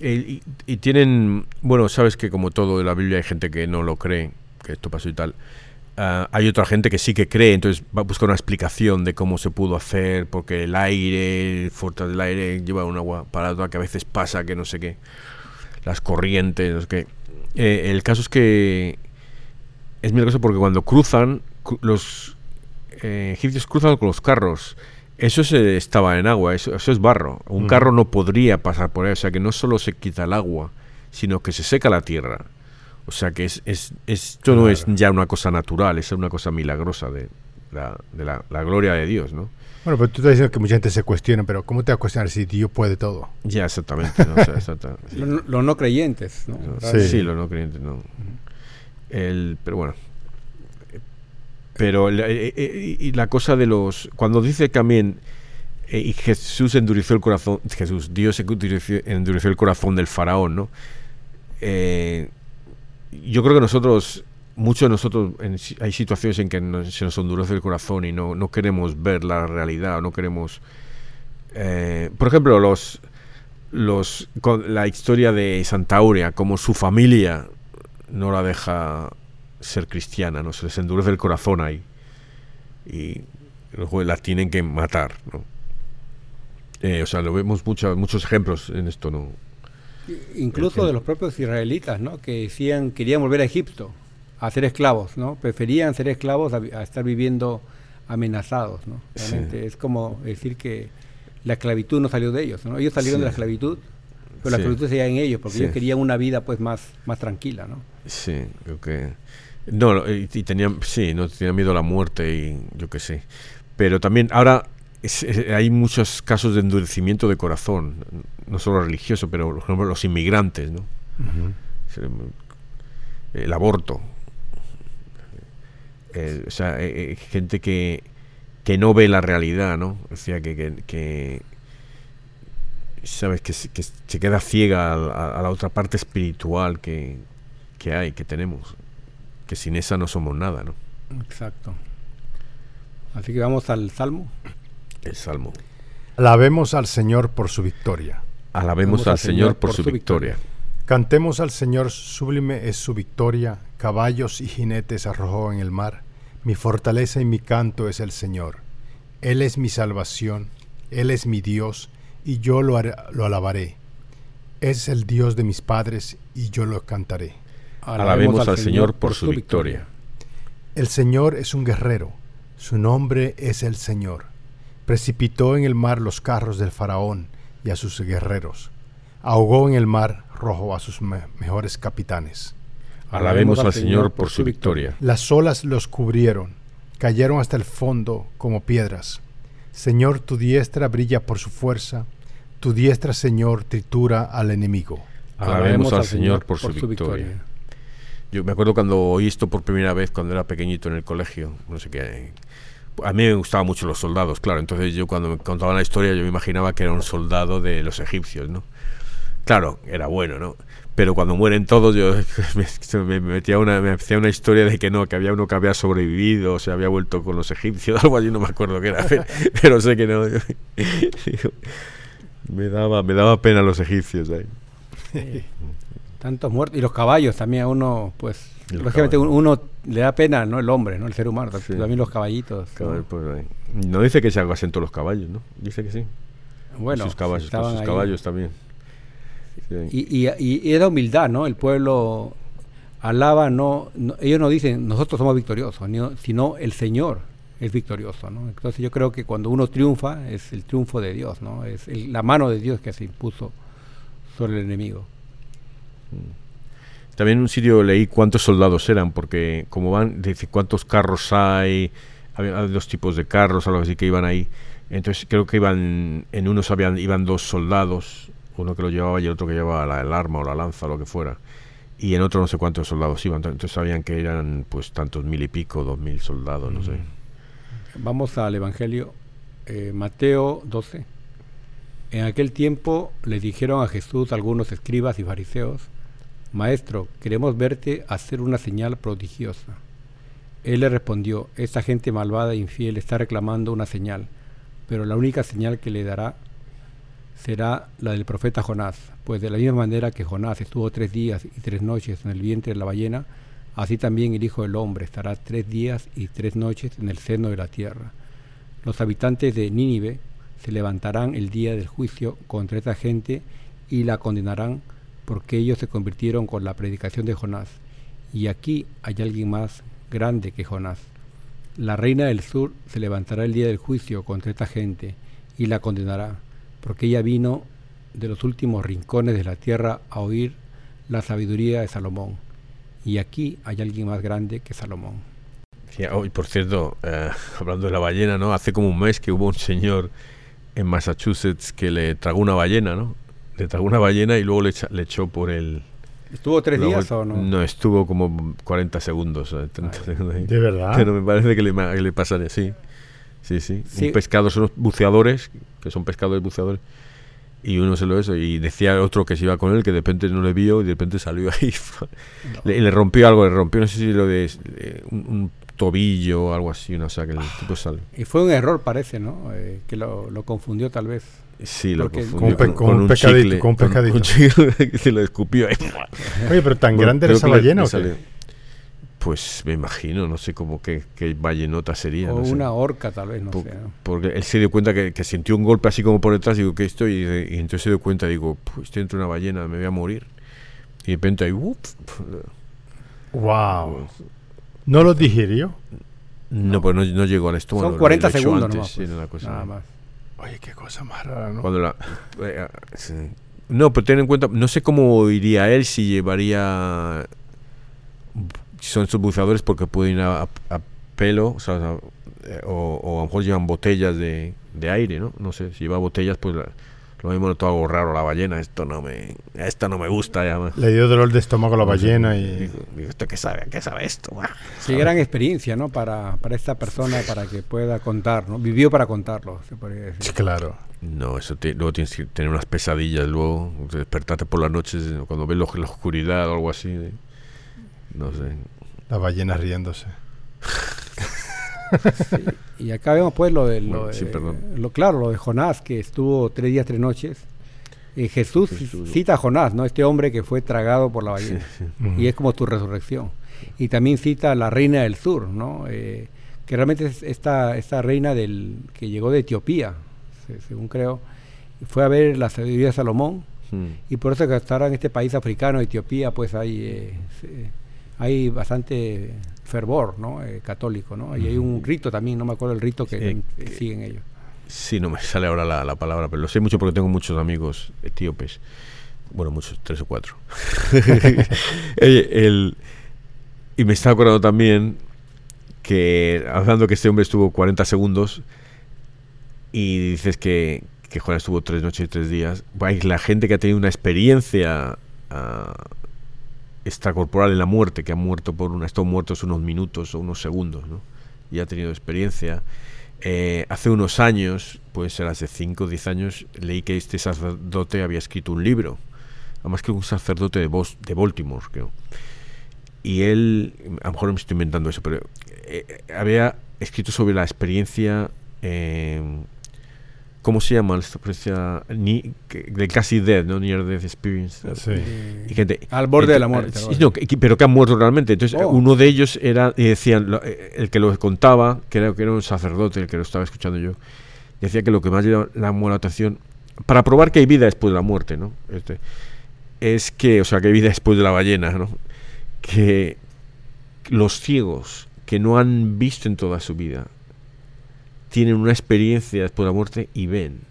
S3: Y, y tienen, bueno, sabes que como todo de la Biblia hay gente que no lo cree, que esto pasó y tal. Ah, hay otra gente que sí que cree, entonces va a buscar una explicación de cómo se pudo hacer, porque el aire, fuerza del aire, lleva un agua parada que a veces pasa, que no sé qué, las corrientes, no sé qué. Eh, el caso es que es milagroso porque cuando cruzan, cru- los eh, egipcios cruzan con los carros. Eso se estaba en agua, eso, eso es barro. Un carro no podría pasar por ahí, o sea que no solo se quita el agua, sino que se seca la tierra. O sea que es, es, esto no es ya una cosa natural, es una cosa milagrosa de la, de la, la gloria de Dios, ¿no?
S2: Bueno, pero tú estás diciendo que mucha gente se cuestiona, pero ¿cómo te vas a cuestionar si Dios puede todo?
S3: Ya, exactamente. ¿no? O sea, exacta- sí.
S1: Los no, los no creyentes, ¿no?
S2: Sí.
S3: Sí, los no creyentes, no. El, pero bueno. Pero el- eh, eh, y la cosa de los. Cuando dice también. eh, y Jesús endureció el corazón. Jesús, Dios endureció, endureció el corazón del faraón, ¿no? Eh, yo creo que nosotros. Muchos de nosotros. en hay situaciones en que se nos endurece el corazón y no, no queremos ver la realidad, no queremos. eh, por ejemplo, los. Los, con la historia de Santa Aurea, como su familia no la deja ser cristiana, ¿no? Se les endurece el corazón ahí. Y luego la tienen que matar, ¿no? Eh, o sea, lo vemos mucho- muchos ejemplos en esto, ¿no?
S1: Incluso de los propios israelitas, ¿no? Que decían, querían volver a Egipto a ser esclavos, ¿no? Preferían ser esclavos a, estar viviendo amenazados, ¿no?
S3: Sí.
S1: Es como decir que la esclavitud no salió de ellos, ¿no? Ellos salieron
S3: Sí.
S1: de la esclavitud, pero la esclavitud seguía en ellos, porque ellos querían una vida pues más, más tranquila, ¿no?
S3: Sí, creo que... No, lo- y, y tenían, sí, no tenían miedo a la muerte y yo qué sé. Pero también ahora es- es- hay muchos casos de endurecimiento de corazón, no solo religioso, pero por ejemplo los inmigrantes, ¿no? el aborto. Eh, o sea, eh, eh, gente que, que no ve la realidad, ¿no? O sea, que, que, que, sabes que, se- que se queda ciega a, a- a la otra parte espiritual que, que hay, que tenemos. Que sin esa no somos nada, ¿no?
S1: Exacto. Así que vamos al Salmo.
S3: El Salmo.
S2: Alabemos al Señor por su victoria.
S3: Alabemos al Señor por su victoria.
S2: Cantemos al Señor, sublime es su victoria, caballos y jinetes arrojó en el mar. Mi fortaleza y mi canto es el Señor. Él es mi salvación, Él es mi Dios, y yo lo, haré- lo alabaré. Es el Dios de mis padres, y yo lo cantaré.
S3: Alabemos al Señor por su victoria.
S2: El Señor es un guerrero, su nombre es el Señor. Precipitó en el mar los carros del faraón y a sus guerreros. Ahogó en el mar rojo a sus me- mejores capitanes.
S3: Alabemos al Señor por su victoria.
S2: Las olas los cubrieron, cayeron hasta el fondo como piedras. Señor, tu diestra brilla por su fuerza, tu diestra, Señor, tritura al enemigo.
S3: Alabemos al Señor por su victoria. Yo me acuerdo cuando oí esto por primera vez cuando era pequeñito en el colegio, no sé qué. A mí me gustaban mucho los soldados, claro. Entonces yo cuando me contaban la historia yo me imaginaba que era un soldado de los egipcios, ¿no? Claro, era bueno, ¿no? Pero cuando mueren todos yo me, me metía una, me hacía una historia de que no, que había uno que había sobrevivido, o se había vuelto con los egipcios, algo así, no me acuerdo qué era, pero, pero sé que no. Me daba, me daba pena los egipcios ahí.
S1: Tantos muertos. Y los caballos también a uno, pues,
S3: Y
S1: lógicamente uno le da pena, ¿no? El hombre, ¿no? El ser humano,
S3: Sí.
S1: también los caballitos. ¿no?
S3: Caballo, pues, no dice que se ahogasen todos los caballos, ¿no? Dice que sí.
S1: Bueno,
S3: sus caballos, con
S1: estaban
S3: sus
S1: ahí.
S3: caballos también. Sí.
S1: Y, y, y- era humildad, ¿no? El pueblo alaba, no, no- ellos no dicen nosotros somos victoriosos, sino el Señor es victorioso, ¿no? Entonces yo creo que cuando uno triunfa es el triunfo de Dios, ¿no? Es el- la mano de Dios que se impuso sobre el enemigo.
S3: También en un sitio leí cuántos soldados eran, porque como van, dice cuántos carros hay, había dos tipos de carros, algo así que iban ahí. Entonces creo que iban, en unos habían, iban dos soldados, uno que lo llevaba y el otro que llevaba el arma o la lanza o lo que fuera. Y en otro no sé cuántos soldados iban, entonces sabían que eran pues tantos mil y pico, dos mil soldados, no sé.
S1: Vamos al Evangelio, eh, Mateo 12. En aquel tiempo le dijeron a Jesús algunos escribas y fariseos, Maestro, queremos verte hacer una señal prodigiosa. Él le respondió, esta gente malvada e infiel está reclamando una señal, pero la única señal que le dará será la del profeta Jonás, pues de la misma manera que Jonás estuvo tres días y tres noches en el vientre de la ballena, así también el Hijo del Hombre estará tres días y tres noches en el seno de la tierra. Los habitantes de Nínive se levantarán el día del juicio contra esta gente y la condenarán porque ellos se convirtieron con la predicación de Jonás. Y aquí hay alguien más grande que Jonás. La reina del sur se levantará el día del juicio contra esta gente y la condenará, porque ella vino de los últimos rincones de la tierra a oír la sabiduría de Salomón. Y aquí hay alguien más grande que Salomón.
S3: Sí, y por cierto, eh, hablando de la ballena, ¿no? Hace como un mes que hubo un señor en Massachusetts que le tragó una ballena, ¿no? Le tragó una ballena y luego le, echa- le echó por el...
S1: ¿Estuvo tres
S3: luego-
S1: días o no?
S3: No, estuvo como 40 segundos. eh, 30 segundos ahí.
S2: ¿De verdad?
S3: Pero me parece que le, le pasaría, sí. Sí, sí.
S1: Sí.
S3: Un pescado, son los buceadores, que son pescadores buceadores. Y uno se lo eso. Y decía otro que se iba con él, que de repente no le vio y de repente salió ahí. le, le rompió algo, le rompió, no sé si lo de eh, un, un tobillo o algo así. No, o sea, que el tipo sale.
S1: Y fue un error, parece, ¿no? Eh, que lo, lo confundió tal vez.
S3: Sí, lo
S1: Porque-
S3: confundió
S2: Con un pe- con un pescadito, con un pescadito.
S3: chicle que se lo escupió ahí.
S2: Oye, pero tan
S3: Bueno,
S2: grande era esa ballena
S3: le
S2: o qué?
S3: salió. Pues me imagino, no sé cómo qué, qué ballenota sería.
S1: o
S3: no sé.
S1: una horca, tal vez, no
S3: Po-
S1: sé. ¿no?
S3: Porque él se dio cuenta que, que sintió un golpe así como por detrás, digo, ¿qué estoy? Y, y entonces se dio cuenta, digo, pues estoy dentro de una ballena, me voy a morir. Y de repente ahí.
S2: Wow. ¿No lo digirió?
S3: No, pues no, no llegó al estómago.
S1: Son
S3: lo-
S1: 40
S3: lo echó
S1: segundos
S3: antes,
S1: nomás.
S3: sí,
S1: pues,
S3: era una cosa-
S1: nada más.
S2: Oye, qué cosa más rara, ¿no?
S3: Cuando la- eh, sí. No, pero ten en cuenta, no sé cómo iría él si llevaría. Si son estos buceadores porque pueden ir a, a- a pelo, o, sea, a- o, o a lo mejor llevan botellas de, de aire, ¿no? No sé, si lleva botellas, pues la- lo mismo noto algo raro la ballena, esto no me, esta no me gusta ya. más.
S2: Le dio dolor de estómago a la
S3: No
S2: ballena y...
S3: Digo, digo, ¿esto qué sabe? ¿Qué sabe esto?
S1: Sí, gran experiencia, ¿no? Para, para esta persona, para que pueda contar, ¿no? Vivió para contarlo, se podría decir.
S2: Sí, Claro.
S3: No, eso te- luego tienes que tener unas pesadillas, luego despertarte por las noches cuando ves lo- la oscuridad o algo así. no sé.
S2: La ballena riéndose.
S1: Y acá vemos pues lo de, lo,
S3: Bueno, sí,
S1: de-
S3: perdón.
S1: lo- claro, lo de Jonás, que estuvo tres días, tres noches. Eh, Jesús
S3: Jesús.
S1: cita a Jonás, ¿no? Este hombre que fue tragado por la ballena. Y es como tu resurrección. Y también cita a la reina del sur, ¿no? Eh, que realmente es esta, esta reina del que llegó de Etiopía, se- según creo. Fue a ver la sabiduría de Salomón.
S3: Hmm.
S1: Y por eso que hasta ahora en este país africano, Etiopía, pues hay, eh, hay bastante fervor ¿no? Eh, católico, ¿no? Y hay un rito también, no me acuerdo el rito que
S3: Eh,
S1: eh, siguen ellos.
S3: Sí, no me sale ahora la, la palabra, pero lo sé mucho porque tengo muchos amigos etíopes. Bueno, muchos, tres o cuatro. El- y me estaba acordando también que, hablando que este hombre estuvo 40 segundos y dices que, que Juan estuvo tres noches y tres días, hay la gente que ha tenido una experiencia ah, extracorporal en la muerte, que ha muerto por una, estado muertos unos minutos o unos segundos, ¿no? Y ha tenido experiencia. Eh, hace unos años, puede ser hace 5 o 10 años, leí que este sacerdote había escrito un libro. Además que un sacerdote de, Bos- de Baltimore, creo. Y él, a lo mejor me estoy inventando eso, pero eh, eh, había escrito sobre la experiencia eh, ¿cómo se llama? Esta experiencia de casi death, ¿no? Near death experience.
S2: Sí.
S1: Eh,
S3: Y gente,
S1: al borde de la
S3: ento-
S1: muerte. algo
S3: no, que- pero que han muerto realmente. Entonces,
S1: Oh.
S3: uno de ellos era, y decían, lo- eh, el que lo contaba, que era, que era un sacerdote, el que lo estaba escuchando yo, decía que lo que más le llamó la atención, para probar que hay vida después de la muerte, ¿no? Este, es que, o sea, que hay vida después de la ballena, ¿no? Que los ciegos que no han visto en toda su vida tienen una experiencia después de la muerte y ven.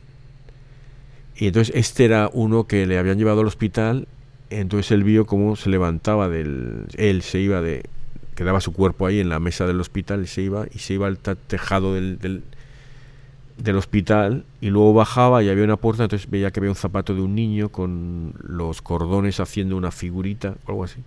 S3: Y entonces este era uno que le habían llevado al hospital, entonces él vio cómo se levantaba del... Él se iba de... Quedaba su cuerpo ahí en la mesa del hospital y se iba, y se iba al tejado del, del, del hospital y luego bajaba y había una puerta, entonces veía que había un zapato de un niño con los cordones haciendo una figurita algo así.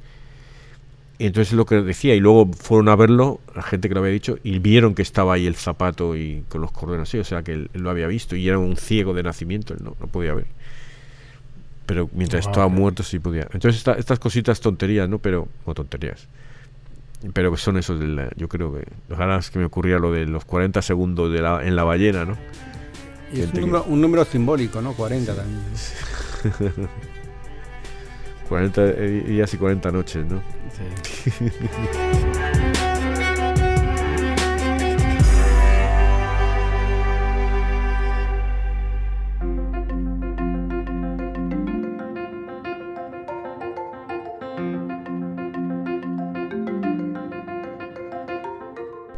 S3: Y entonces lo que decía, y luego fueron a verlo, la gente que lo había dicho, y vieron que estaba ahí el zapato y con los cordones así, o sea que él, él lo había visto, y era un ciego de nacimiento, él no, no podía ver. Pero mientras estaba muerto sí podía. Entonces esta- estas cositas tonterías, ¿no? Pero, o tonterías. Pero son esos de la, yo creo que, ojalá es que me ocurría lo de los 40 segundos de la, en la ballena, ¿no?
S1: Y es un número, un número simbólico, ¿no? 40 también.
S3: 40 días y 40 noches, ¿no?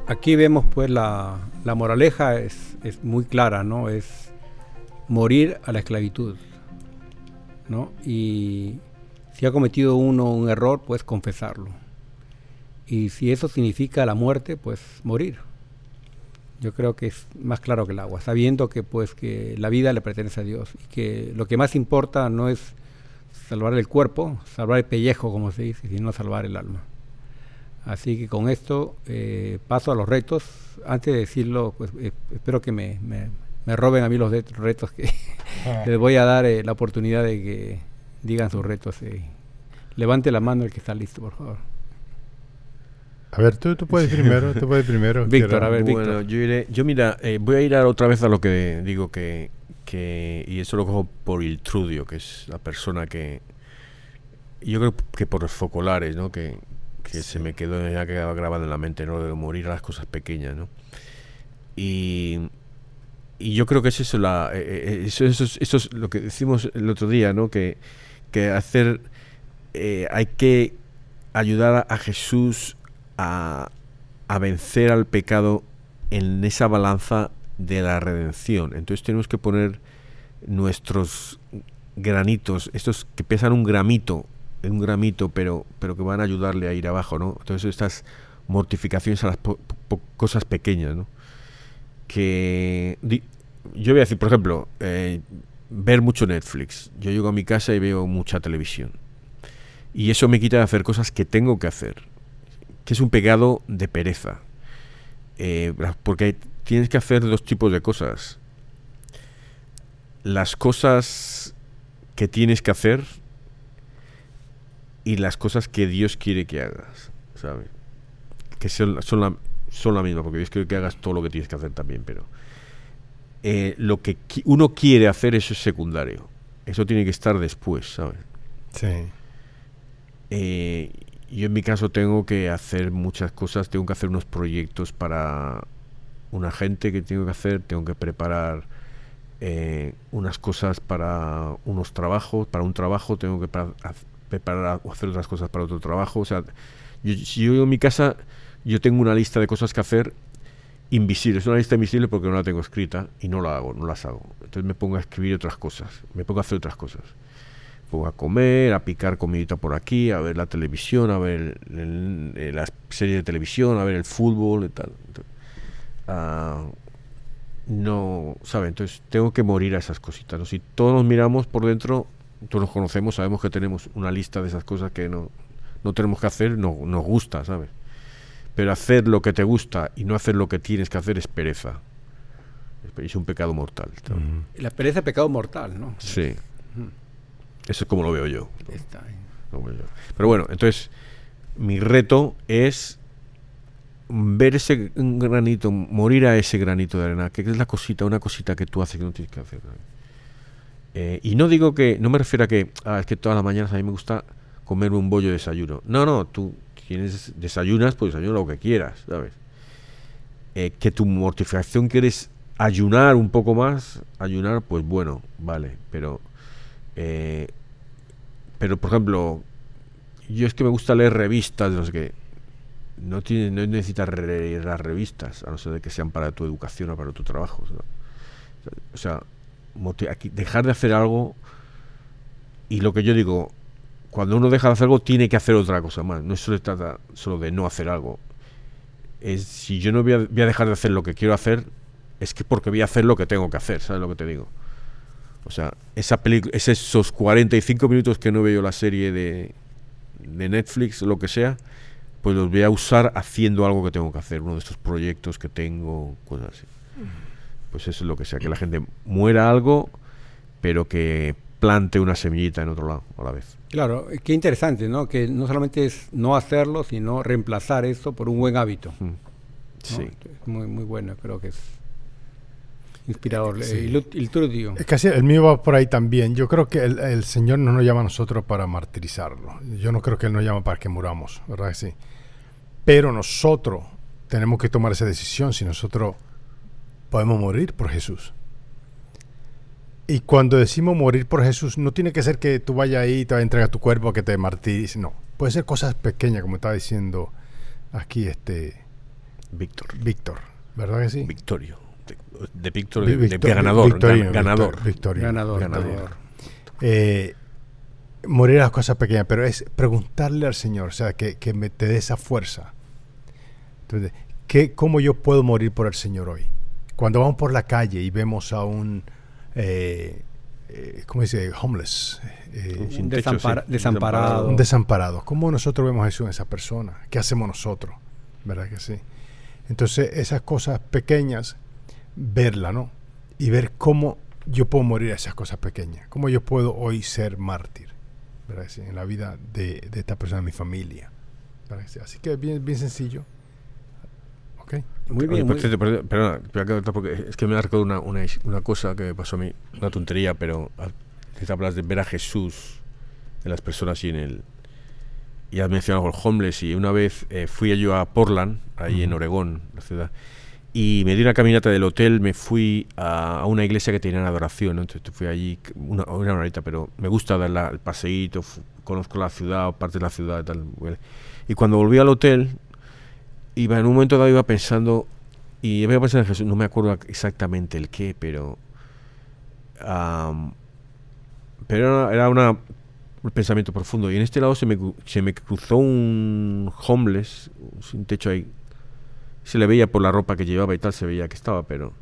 S1: Aquí vemos pues la, la moraleja es, es muy clara, ¿no? Es morir a la esclavitud, ¿no? Y si ha cometido uno un error, pues confesarlo. Y si eso significa la muerte, pues morir. Yo creo que es más claro que el agua, sabiendo que pues que la vida le pertenece a Dios y que lo que más importa no es salvar el cuerpo, salvar el pellejo, como se dice, sino salvar el alma. Así que con esto eh, paso a los retos. Antes de decirlo, pues eh, espero que me, me- me roben a mí los retos que les voy a dar eh, la oportunidad de que digan sus retos. eh. Levante la mano el que está listo, por favor.
S2: A ver, tú, tú puedes primero, tú puedes primero.
S1: Víctor, a ver,
S3: bueno,
S1: Víctor.
S3: yo iré, yo mira, eh, voy a ir a otra vez a lo que digo que, que y eso lo cojo por Iltrudio, que es la persona que yo creo que por los focolares, ¿no? Que, que se me quedó ya quedaba grabado en la mente, ¿no? De morir a las cosas pequeñas, ¿no? Y y yo creo que es eso, la, eh, eso, eso es, eso es lo que decimos el otro día, ¿no? Que, que hacer, eh, hay que ayudar a, Jesús a, a vencer al pecado en esa balanza de la redención. Entonces tenemos que poner nuestros granitos, estos que pesan un gramito, un gramito, pero, pero que van a ayudarle a ir abajo, ¿no? Entonces estas mortificaciones a las po- po- cosas pequeñas, ¿no? que yo voy a decir, por ejemplo, eh, ver mucho Netflix. Yo llego a mi casa y veo mucha televisión. Y eso me quita de hacer cosas que tengo que hacer. Que es un pecado de pereza. Eh, porque tienes que hacer dos tipos de cosas. Las cosas que tienes que hacer y las cosas que Dios quiere que hagas, ¿sabes? Que son, son, la, son la misma, porque Dios quiere que hagas todo lo que tienes que hacer también, pero eh, lo que qui- uno quiere hacer eso es secundario. Eso tiene que estar después, ¿sabes?
S2: Sí.
S3: Eh, yo en mi caso tengo que hacer muchas cosas, tengo que hacer unos proyectos para una gente que tengo que hacer, tengo que preparar eh, unas cosas para unos trabajos, para un trabajo, tengo que preparar o hacer otras cosas para otro trabajo. O sea, yo, si yo en mi casa, yo tengo una lista de cosas que hacer invisible, es una lista invisible porque no la tengo escrita y no la hago, no las hago. Entonces me pongo a escribir otras cosas, me pongo a hacer otras cosas pongo a comer, a picar comidita por aquí, a ver la televisión, a ver el- el- las series de televisión, a ver el fútbol y tal. Ah, no, ¿sabe? Entonces tengo que morir a esas cositas. ¿no? Si todos nos miramos por dentro, todos nos conocemos, sabemos que tenemos una lista de esas cosas que no, no tenemos que hacer, no, nos gusta, ¿sabes? Pero hacer lo que te gusta y no hacer lo que tienes que hacer es pereza. Es- un pecado mortal.
S1: La pereza es pecado mortal, ¿no?
S3: Sí. Eso es como lo veo yo.
S1: Está
S3: bueno. Pero bueno, entonces mi reto es ver ese granito, morir a ese granito de arena, que es la cosita, una cosita que tú haces que no tienes que hacer. Eh, y no digo que, no me refiero a que, ah, es que todas las mañanas a mí me gusta comer un bollo de desayuno. No, no, tú tienes desayunas, pues desayuno lo que quieras, ¿sabes? Eh, que tu mortificación quieres ayunar un poco más, ayunar, pues bueno, vale, pero, eh, pero por ejemplo, yo es que me gusta leer revistas, no sé qué. No, tiene, no necesitas leer las revistas, a no ser de que sean para tu educación o para tu trabajo. O sea, dejar de hacer algo y lo que yo digo, cuando uno deja de hacer algo tiene que hacer otra cosa más. No se trata solo de no hacer algo. Es, si yo no voy a, voy a dejar de hacer lo que quiero hacer, es que porque voy a hacer lo que tengo que hacer, ¿sabes lo que te digo? O sea, esa es esos 45 minutos que no veo la serie de, de Netflix lo que sea, pues los voy a usar haciendo algo que tengo que hacer, uno de estos proyectos que tengo, cosas así. Pues eso es lo que sea, que la gente muera algo, pero que plante una semillita en otro lado a la vez.
S1: Claro, eh, qué interesante, ¿no? Que no solamente es no hacerlo, sino reemplazar eso por un buen hábito.
S3: Mm.
S1: ¿no?
S3: Sí.
S1: Es muy, muy bueno, creo que es inspirador.
S2: Sí.
S1: Eh, el tuyo.
S2: Es casi el mío va por ahí también. Yo creo que el, el Señor no nos llama a nosotros para martirizarlo. Yo no creo que Él nos llama para que muramos, ¿verdad sí? Pero nosotros tenemos que tomar esa decisión si nosotros podemos morir por Jesús. Y cuando decimos morir por Jesús, no tiene que ser que tú vayas ahí y te entregas tu cuerpo a que te martirices. No. Puede ser cosas pequeñas, como estaba diciendo aquí este
S3: Víctor.
S2: Víctor, ¿verdad que sí?
S3: Victorio. De, de Víctor, de, de
S2: Victor-
S3: ganador.
S2: Victorino,
S3: gan- ganador.
S2: Victor- Victorino.
S1: Ganador.
S3: Ganador.
S1: ganador.
S2: eh, morir a las cosas pequeñas, pero es preguntarle al Señor, o sea, que, que me te dé esa fuerza. Entonces, ¿qué, ¿Cómo yo puedo morir por el Señor hoy? Cuando vamos por la calle y vemos a un, eh, eh, ¿cómo dice? Homeless, eh,
S1: Un desampara- desamparado.
S2: un desamparado. ¿Cómo nosotros vemos a Jesús en esa persona? ¿Qué hacemos nosotros? ¿Verdad que sí? Entonces, esas cosas pequeñas, verla, ¿no? Y ver cómo yo puedo morir a esas cosas pequeñas. Cómo yo puedo hoy ser mártir, ¿verdad que sí? En la vida de, de esta persona, de mi familia. ¿verdad que sí? Así que bien, bien sencillo. ¿Ok?
S1: Muy
S3: Oye,
S1: bien.
S3: por
S1: muy-
S3: perdona, perdona, porque es que me ha recordado una, una, una cosa que me pasó a mí, una tontería, pero te hablas de ver a Jesús en las personas y en el. Y has mencionado el homeless. Y una vez eh, fui yo a Portland, ahí en
S2: Ujú.
S3: Oregón, la ciudad, y me di una caminata del hotel, me fui a, a una iglesia que tenían adoración, ¿no? entonces fui allí una, una horita, pero me gusta dar la- el paseíto, conozco la ciudad, parte de la ciudad y tal. Y cuando volví al hotel, iba en un momento dado iba pensando y iba pensando en Jesús, no me acuerdo exactamente el qué, pero am, pero era, una- un pensamiento profundo. Y en este lado se me, se me cruzó un homeless sin techo ahí. Se le veía por la ropa que llevaba y tal se veía que estaba pero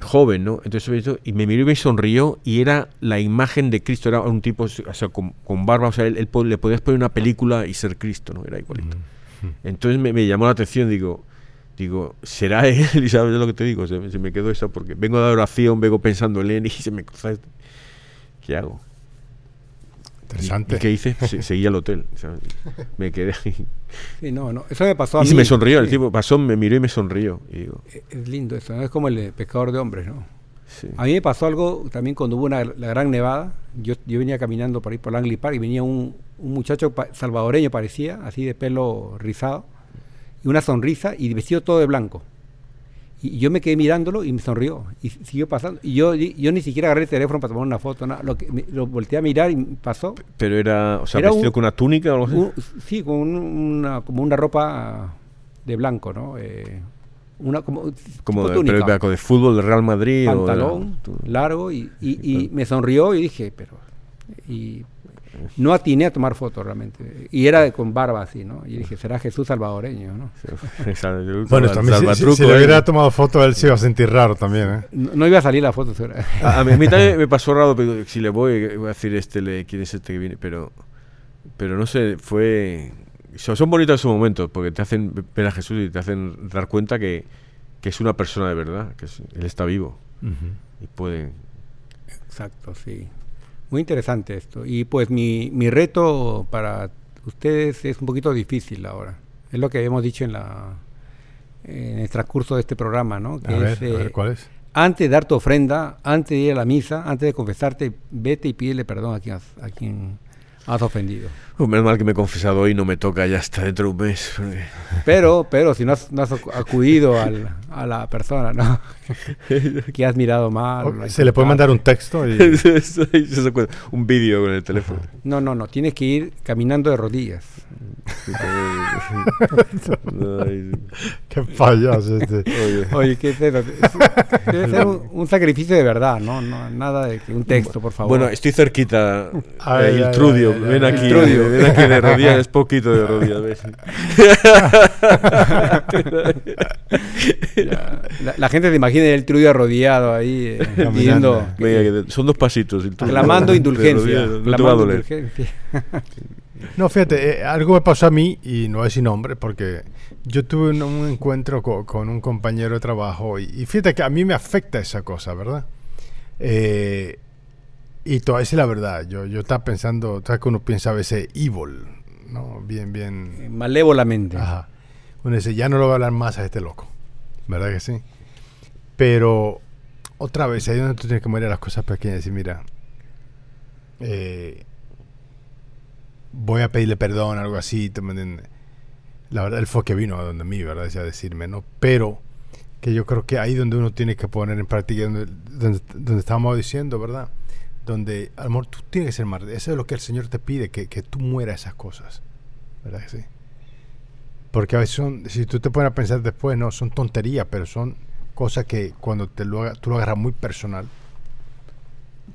S3: joven no entonces y me miró y me sonrió y era la imagen de Cristo. Era un tipo o sea con, con barba o sea él, le podías poner una película y ser Cristo no era igualito entonces me, me llamó la atención, digo, digo, ¿será él? Y sabes lo que te digo, se, me- se me quedó eso porque vengo de oración, vengo pensando en él y se me cruza este. ¿Qué hago?
S2: Interesante.
S3: ¿Y, y qué hice? Se- seguí al hotel. ¿sabes? Me quedé ahí.
S1: Sí, no, no. Eso me pasó a
S3: Y
S1: mí.
S3: se me sonrió, el
S1: Sí.
S3: tipo pasó, me miró y me sonrió. Y digo,
S1: Eh, Es lindo eso, ¿no? es como el de pescador de hombres, ¿no?
S3: sí.
S1: A mí me pasó algo también cuando hubo una, la gran nevada. Yo, yo venía caminando por ahí por Langley Park y venía un, un muchacho salvadoreño, parecía, así de pelo rizado, y una sonrisa y vestido todo de blanco. Y yo me quedé mirándolo y me sonrió. Y siguió pasando. Y yo, yo ni siquiera agarré el teléfono para tomar una foto, nada. Lo, que, me- lo volteé a mirar y pasó.
S3: Pero era, o sea,
S1: Era
S3: vestido
S1: un-
S3: con una túnica o algo así.
S1: Un- sí, con un- una, como una ropa de blanco, ¿no? Eh, una, como,
S3: como de,
S1: túnica.
S3: pero de- de fútbol de Real Madrid. o de-
S1: pantalón
S3: tú-
S1: largo y, y- me sonrió y dije, pero... Y no atiné a tomar fotos realmente. Y era de- con barba así, ¿no? Y dije, será Jesús salvadoreño, ¿no?
S2: Bueno, también si- si, le
S3: ¿eh?
S2: hubiera tomado foto él se iba a sentir raro también, ¿eh?
S1: No, no iba a salir la foto.
S3: A, a mí, a mí también me pasó raro, pero si le voy, voy a decir este, le, quién es este que viene, pero, pero no sé, fue... Son, bonitos esos momentos, porque te hacen ver a Jesús y te hacen dar cuenta que, que es una persona de verdad, que es- Él está vivo y puede...
S1: Exacto, sí. Muy interesante esto. Y pues mi, mi reto para ustedes es un poquito difícil ahora. Es lo que hemos dicho en la, en el transcurso de este programa, ¿no?
S2: A ver, a
S1: eh,
S2: ver, ¿cuál es?
S1: antes de dar tu ofrenda, antes de ir a la misa, antes de confesarte, vete y pídele perdón a quien a quien has ofendido.
S3: Uh, menos mal que me he confesado hoy, no me toca ya hasta dentro de un mes. porque-
S1: Pero, pero si no has, no has acu- acudido al- a la persona, ¿no? que has mirado mal.
S2: O-
S1: la
S2: Se le puede mandar un texto y...
S3: Un vídeo con el teléfono.
S1: No, no, no, tienes que ir caminando de rodillas.
S3: Ay,
S2: Qué payaso este.
S3: oye.
S1: Oye, ¿qué? Es- Debe ser un, un sacrificio de verdad, ¿no? no nada de que un texto, por favor.
S3: Bueno, estoy cerquita.
S2: Ay,
S3: Eh,
S2: ay,
S3: Iltrudio,
S2: ay, ay,
S3: ven
S2: ay,
S3: aquí.
S1: Iltrudio.
S3: Ven aquí de rodillas, es poquito de rodillas, ¿ves?
S1: la, la gente se imagina el trudio arrodillado ahí, eh, pidiendo,
S3: Venga, son dos pasitos.
S1: Clamando indulgencia. clamando indulgencia.
S2: No, fíjate, eh, algo me pasó a mí, y no a decir nombre, porque yo tuve un, un encuentro co- con un compañero de trabajo, y, y fíjate que a mí me afecta esa cosa, ¿verdad? Eh, y te voy a decir la verdad, yo, yo estaba pensando, ¿sabes que uno piensa a veces evil? ¿No? Bien, bien...
S1: Malévolamente.
S2: Ajá. Uno dice, ya no lo voy a hablar más a este loco, ¿verdad que sí? Pero otra vez, ahí es donde tú tienes que morir a las cosas pequeñas y decir, mira, eh, voy a pedirle perdón, algo así. La verdad, él fue que vino a donde mí, ¿verdad? Decía decirme, ¿no? Pero que yo creo que ahí donde uno tiene que poner en práctica, donde, donde, estábamos diciendo, ¿verdad? Donde, a lo mejor tú tienes que ser más. Eso es lo que el Señor te pide, que, que tú mueras esas cosas, ¿verdad sí? Porque a veces son, si tú te pones a pensar después, no, son tonterías, pero son cosas que cuando te lo tú lo agarras muy personal,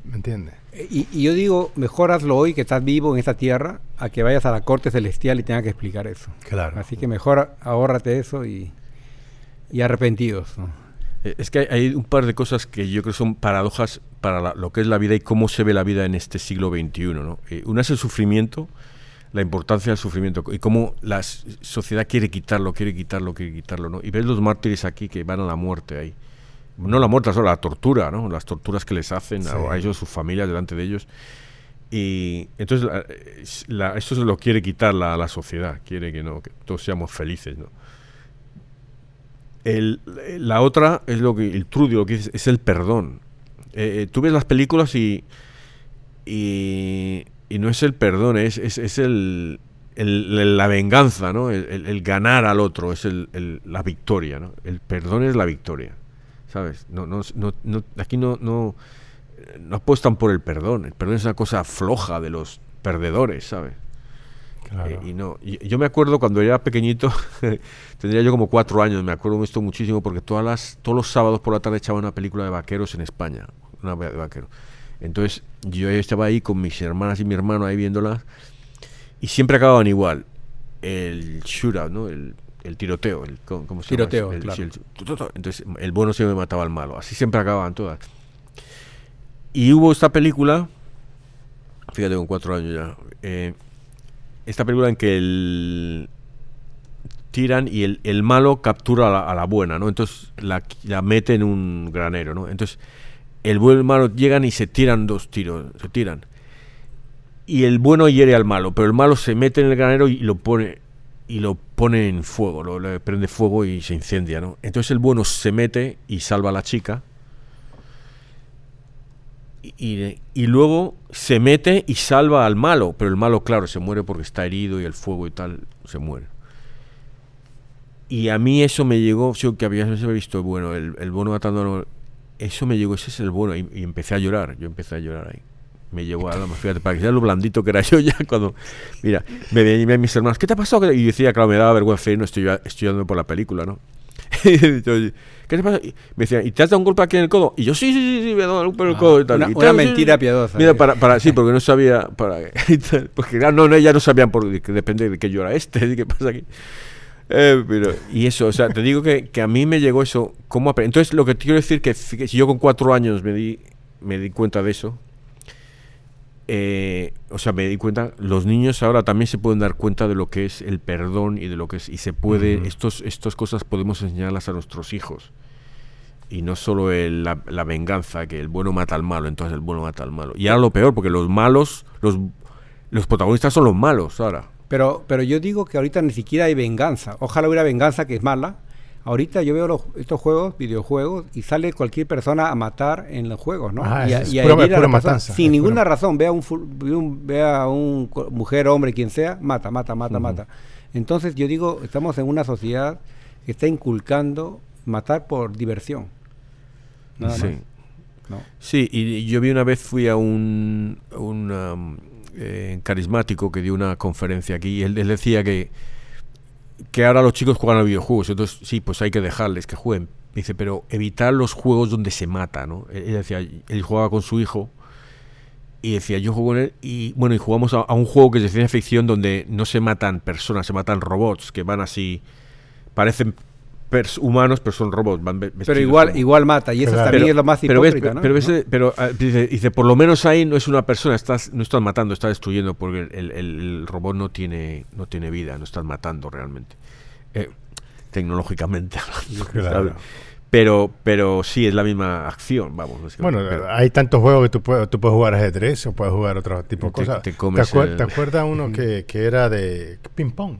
S2: ¿me entiendes?
S1: Y, y yo digo, mejor hazlo hoy que estás vivo en esta tierra, a que vayas a la corte celestial y tengas que explicar eso.
S2: Claro.
S1: Así que mejor ahórrate eso y, y arrepentidos. ¿no?
S3: Eh, Es que hay, hay un par de cosas que yo creo son paradojas para la- lo que es la vida y cómo se ve la vida en este siglo XXI. ¿no? Eh, una es el sufrimiento, la importancia del sufrimiento y cómo la sociedad quiere quitarlo, quiere quitarlo, quiere quitarlo. ¿no? Y ves los mártires aquí que van a la muerte ahí. No la muerte, solo la tortura, ¿no? las torturas que les hacen a,
S2: Sí.
S3: a ellos, sus familias delante de ellos. Y entonces la- es- la- esto se lo quiere quitar la, la sociedad, quiere que no, que todos seamos felices, ¿no? El- la otra es lo que el trudio lo que dice, es el perdón. Eh, eh, tú ves las películas y, y, y no es el perdón, es, es, es el, la venganza, ¿no? El, ganar al otro, es la victoria, ¿no? El perdón es la victoria, ¿sabes? No, no, no, no- aquí no, no, no apuestan por el perdón. El perdón es una cosa floja de los perdedores, ¿sabes?
S2: Claro.
S3: Eh, y no, y- yo me acuerdo cuando era pequeñito, tendría yo como cuatro años, me acuerdo de esto muchísimo porque todas las, todos los sábados por la tarde echaban una película de vaqueros en España, una de vaqueros. Entonces yo estaba ahí con mis hermanas y mi hermano ahí viéndolas y siempre acababan igual. El shootout, ¿no? El, el tiroteo. El, ¿cómo, se llama
S1: Tiroteo?
S3: El-
S1: claro.
S3: el entonces el bueno siempre mataba al malo. Así siempre acababan todas. Y hubo esta película, fíjate con cuatro años ya, eh, esta película en que el tiran y el, el malo captura a la, a la buena, ¿no? Entonces la, la mete en un granero, ¿no? Entonces el buen y el malo llegan y se tiran dos tiros, se tiran. Y el bueno hiere al malo, pero el malo se mete en el granero y lo pone y lo pone en fuego, lo, prende fuego y se incendia, ¿no? Entonces el bueno se mete y salva a la chica. Y, y- luego se mete y salva al malo, pero el malo, claro, se muere porque está herido y el fuego y tal se muere. Y a mí eso me llegó, yo que había visto, bueno, el, el bueno matando al- eso me llegó, ese es el bueno, y, y empecé a llorar, yo empecé a llorar ahí. Me llegó a alma, fíjate, para que sea lo blandito que era yo ya cuando, mira, me venían mis hermanos, ¿qué te ha pasado? Y yo decía, claro, me daba vergüenza, y no estoy, llorando por la película, ¿no? Yo, ¿Qué te pasa? Y me decían, ¿y te has dado un golpe aquí en el codo? Y yo, sí, sí, sí, sí me he dado un golpe en el
S1: Ah,
S3: codo y tal.
S1: una-
S3: Y
S1: una
S3: tal, sí,
S1: mentira
S3: sí.
S1: piadosa.
S3: Mira, para, para, sí, porque no sabía, para, y tal, porque claro, no, no, ya no sabían por que depende de qué llora este, qué pasa aquí. Eh, pero, y eso, o sea, te digo que, que a mí me llegó eso, ¿cómo Entonces, lo que te quiero decir que, que si yo con cuatro años me di, me di cuenta de eso, eh, o sea, me di cuenta, los niños ahora también se pueden dar cuenta de lo que es el perdón y de lo que es, y se puede, estos, estas cosas podemos enseñarlas a nuestros hijos. Y no solo el- la, la venganza, que el bueno mata al malo, entonces el bueno mata al malo. Y ahora lo peor, porque los malos, los, los protagonistas son los malos ahora.
S1: Pero, pero yo digo que ahorita ni siquiera hay venganza. Ojalá hubiera venganza que es mala. Ahorita yo veo los- estos juegos, videojuegos, y sale cualquier persona a matar en los juegos, ¿no?
S2: Ah,
S1: y a,
S2: es
S1: y a
S2: pura-
S1: a
S2: matanza,
S1: Sin
S2: es
S1: ninguna
S2: pura-
S1: razón. Vea un, un, vea un mujer, hombre, quien sea, mata, mata, mata, mata. Entonces yo digo, estamos en una sociedad que está inculcando matar por diversión. Nada
S3: sí.
S1: más. ¿no?
S3: Sí, y yo vi una vez, fui a un, un, um, eh, carismático que dio una conferencia aquí y él, él decía que, que ahora los chicos juegan a videojuegos, entonces sí, pues hay que dejarles que jueguen. Dice, pero evitar los juegos donde se mata, ¿no? Él, él decía, él jugaba con su hijo y decía, yo juego con él y bueno, y jugamos a, a un juego que es de ciencia ficción donde no se matan personas, se matan robots que van así, parecen pers- humanos, pero son robots. Van
S1: Pero igual,
S3: como-
S1: igual mata, y eso
S2: Claro.
S1: también es lo más
S3: pero ves,
S1: hipócrita, ¿no?
S3: pero ves,
S1: ¿No?
S3: pero, ah, dice, dice, por lo menos ahí no es una persona, estás, no estás matando, estás destruyendo, porque el, el- el robot no tiene, no tiene vida, no estás matando realmente. Eh, tecnológicamente hablando,
S2: Claro.
S3: Pero, pero sí es la misma acción, vamos.
S2: Bueno,
S3: pero-
S2: hay tantos juegos que tú puedes, tú puedes jugar ajedrez o puedes jugar otro tipo de
S3: Te-
S2: cosas.
S3: te comes
S2: acuer-
S3: el-
S2: te acuerdas uno que, que era de ping-pong?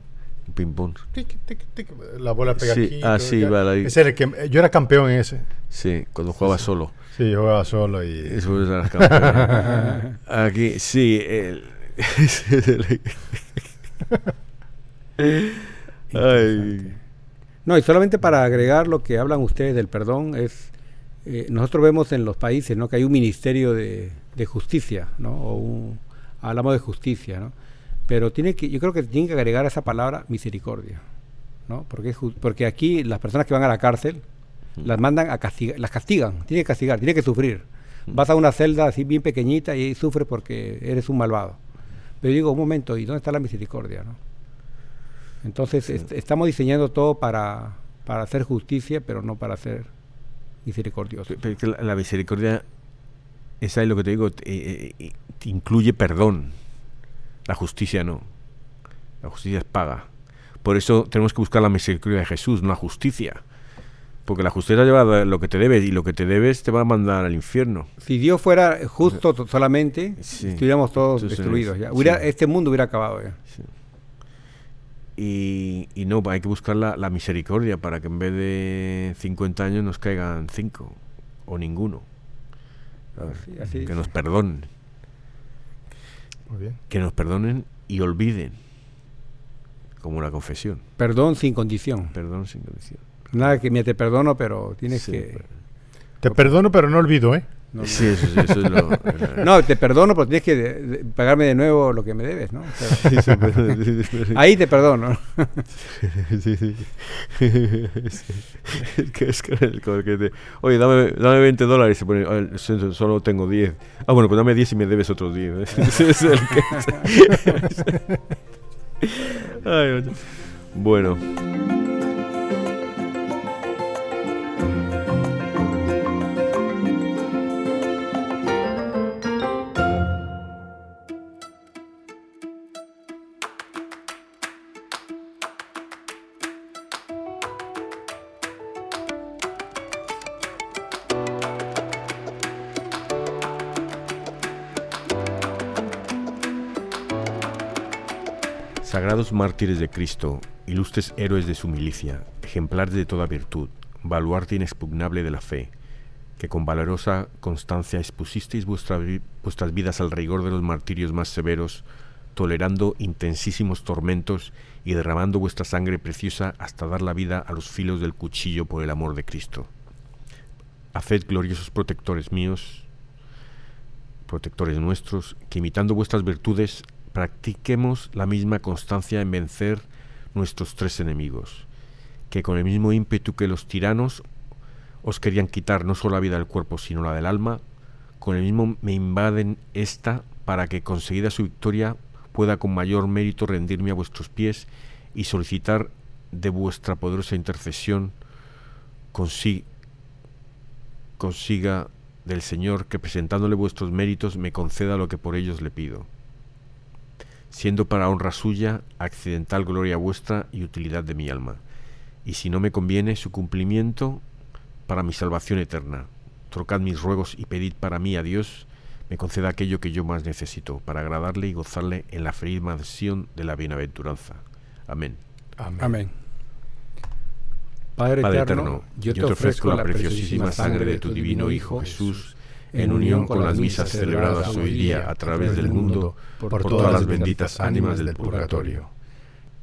S3: Ping pong.
S2: Tic, tic, tic, la bola pega
S3: Sí,
S2: aquí.
S3: ah, vale.
S2: Ese era el que, yo era campeón en ese.
S3: Sí, cuando jugaba solo.
S2: Sí, yo jugaba solo y...
S3: Eso. Aquí, sí. el- Ay.
S1: No, y solamente para agregar lo que hablan ustedes del perdón, es eh, nosotros vemos en los países ¿no? que hay un ministerio de, de justicia, ¿no? O un, hablamos de justicia, ¿no? Pero tiene que, yo creo que tiene que agregar esa palabra misericordia, ¿no? Porque, porque aquí las personas que van a la cárcel las mandan a castigar, las castigan, tiene que castigar, tiene que sufrir. Vas a una celda así bien pequeñita y ahí sufre porque eres un malvado. Pero digo, un momento, ¿y dónde está la misericordia, no? Entonces est- estamos diseñando todo para, para hacer justicia, pero no para ser misericordiosos.
S3: La, la misericordia, esa es lo que te digo, eh, eh, eh, incluye perdón. La justicia no. La justicia es paga. Por eso tenemos que buscar la misericordia de Jesús, no la justicia. Porque la justicia lleva lo que te debes y lo que te debes te va a mandar al infierno.
S1: Si Dios fuera justo to- solamente,
S3: Sí.
S1: estuviéramos todos
S3: Entonces,
S1: destruidos. Ya.
S3: sí.
S1: Hubiera- Este mundo hubiera acabado ya.
S3: Y, y no, hay que buscar la, la misericordia para que en vez de 50 años nos caigan 5 o ninguno. que nos perdonen.
S2: Muy bien.
S3: Que nos perdonen y olviden. Como la confesión.
S1: Perdón sin condición.
S3: Perdón sin condición.
S1: Nada que me te perdono, pero tienes
S3: Sí,
S1: que...
S3: pero-
S2: Te perdono, pero no olvido, ¿eh?
S1: No.
S3: Sí, eso, es lo.
S1: No, te perdono, pero tienes que de- de- pagarme de nuevo lo que me debes, ¿no? O sea, ahí te perdono.
S3: sí, sí. Es que es que el te- Oye, dame, dame 20 dólares. y se pone, "Ah, el- so- solo tengo 10. Ah, bueno, pues dame 10 y me debes otros 10. Ay, oye. bueno. Mártires de Cristo, ilustres héroes de su milicia, ejemplares de toda virtud, baluarte inexpugnable de la fe, que con valerosa constancia expusisteis vuestras vidas al rigor de los martirios más severos, tolerando intensísimos tormentos y derramando vuestra sangre preciosa hasta dar la vida a los filos del cuchillo por el amor de Cristo. Haced gloriosos protectores míos, protectores nuestros, que imitando vuestras virtudes practiquemos la misma constancia en vencer nuestros tres enemigos, que con el mismo ímpetu que los tiranos os querían quitar no solo la vida del cuerpo, sino la del alma, con el mismo me invaden esta para que conseguida su victoria pueda con mayor mérito rendirme a vuestros pies y solicitar de vuestra poderosa intercesión consi- consiga del Señor que presentándole vuestros méritos me conceda lo que por ellos le pido, siendo para honra suya accidental gloria vuestra y utilidad de mi alma, y si no me conviene su cumplimiento para mi salvación eterna. Trocad mis ruegos y pedid para mí a Dios me conceda aquello que yo más necesito, para agradarle y gozarle en la feliz mansión de la bienaventuranza. Amén.
S2: Amén.
S1: Amén. Padre,
S3: Padre
S1: eterno,
S3: eterno, yo te ofrezco la preciosísima sangre de tu divino Hijo Jesús, en unión con las misas celebradas hoy día a través del mundo por todas las benditas ánimas del purgatorio.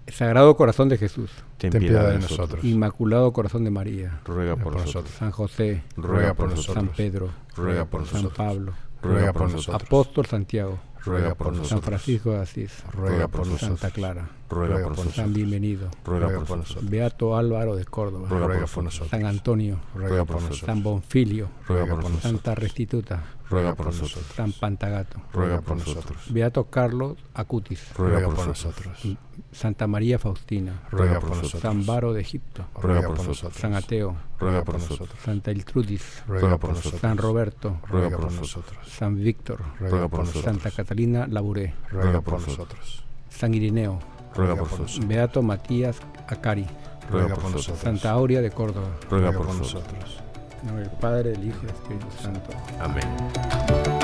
S1: Sagrado Corazón de Jesús,
S3: Ten piedad de nosotros.
S1: Inmaculado Corazón de María,
S3: Ruega por nosotros.
S1: San José,
S3: Ruega por
S1: San
S3: nosotros.
S1: Pedro,
S3: Ruega por
S1: San
S3: nosotros.
S1: Pablo,
S3: Ruega por nosotros.
S1: Apóstol Santiago,
S3: Ruega por
S1: San
S3: nosotros.
S1: Francisco de Asís,
S3: Ruega por nosotros.
S1: Santa Clara,
S3: Ruega por
S1: San
S3: nosotros.
S1: Bienvenido,
S3: Ruega por nosotros.
S1: Beato Álvaro de Córdoba,
S3: Ruega
S2: Ruega
S3: por
S2: por
S3: nosotros.
S1: San Antonio,
S2: Ruega por nosotros.
S1: San Bonfilio,
S3: Ruega por nosotros.
S1: Santa Restituta,
S3: Ruega por nosotros.
S1: San Pantagato,
S3: Ruega por nosotros.
S1: Beato Carlos Acutis,
S3: Ruega
S2: Ruega
S3: por
S2: por
S3: nosotros.
S1: Santa María Faustina,
S2: Ruega por nosotros.
S1: San Varo de Egipto,
S2: Ruega
S3: por
S2: por
S3: nosotros.
S1: San Ateo,
S3: Ruega por nosotros.
S1: Santa Iltrudis,
S2: Ruega por nosotros.
S1: San Roberto,
S2: Ruega por
S3: por
S2: nosotros.
S1: San Víctor,
S2: Ruega por nosotros.
S1: Santa Catalina Labouré,
S2: Ruega por nosotros.
S1: San Irineo,
S3: Ruega por nosotros.
S1: Beato Matías Acari,
S3: Ruega por nosotros.
S1: Santa Aurea de Córdoba,
S3: Ruega
S2: Ruega
S3: por
S2: por nosotros.
S1: en nombre del Padre, del Hijo y del Espíritu Santo.
S3: Amén.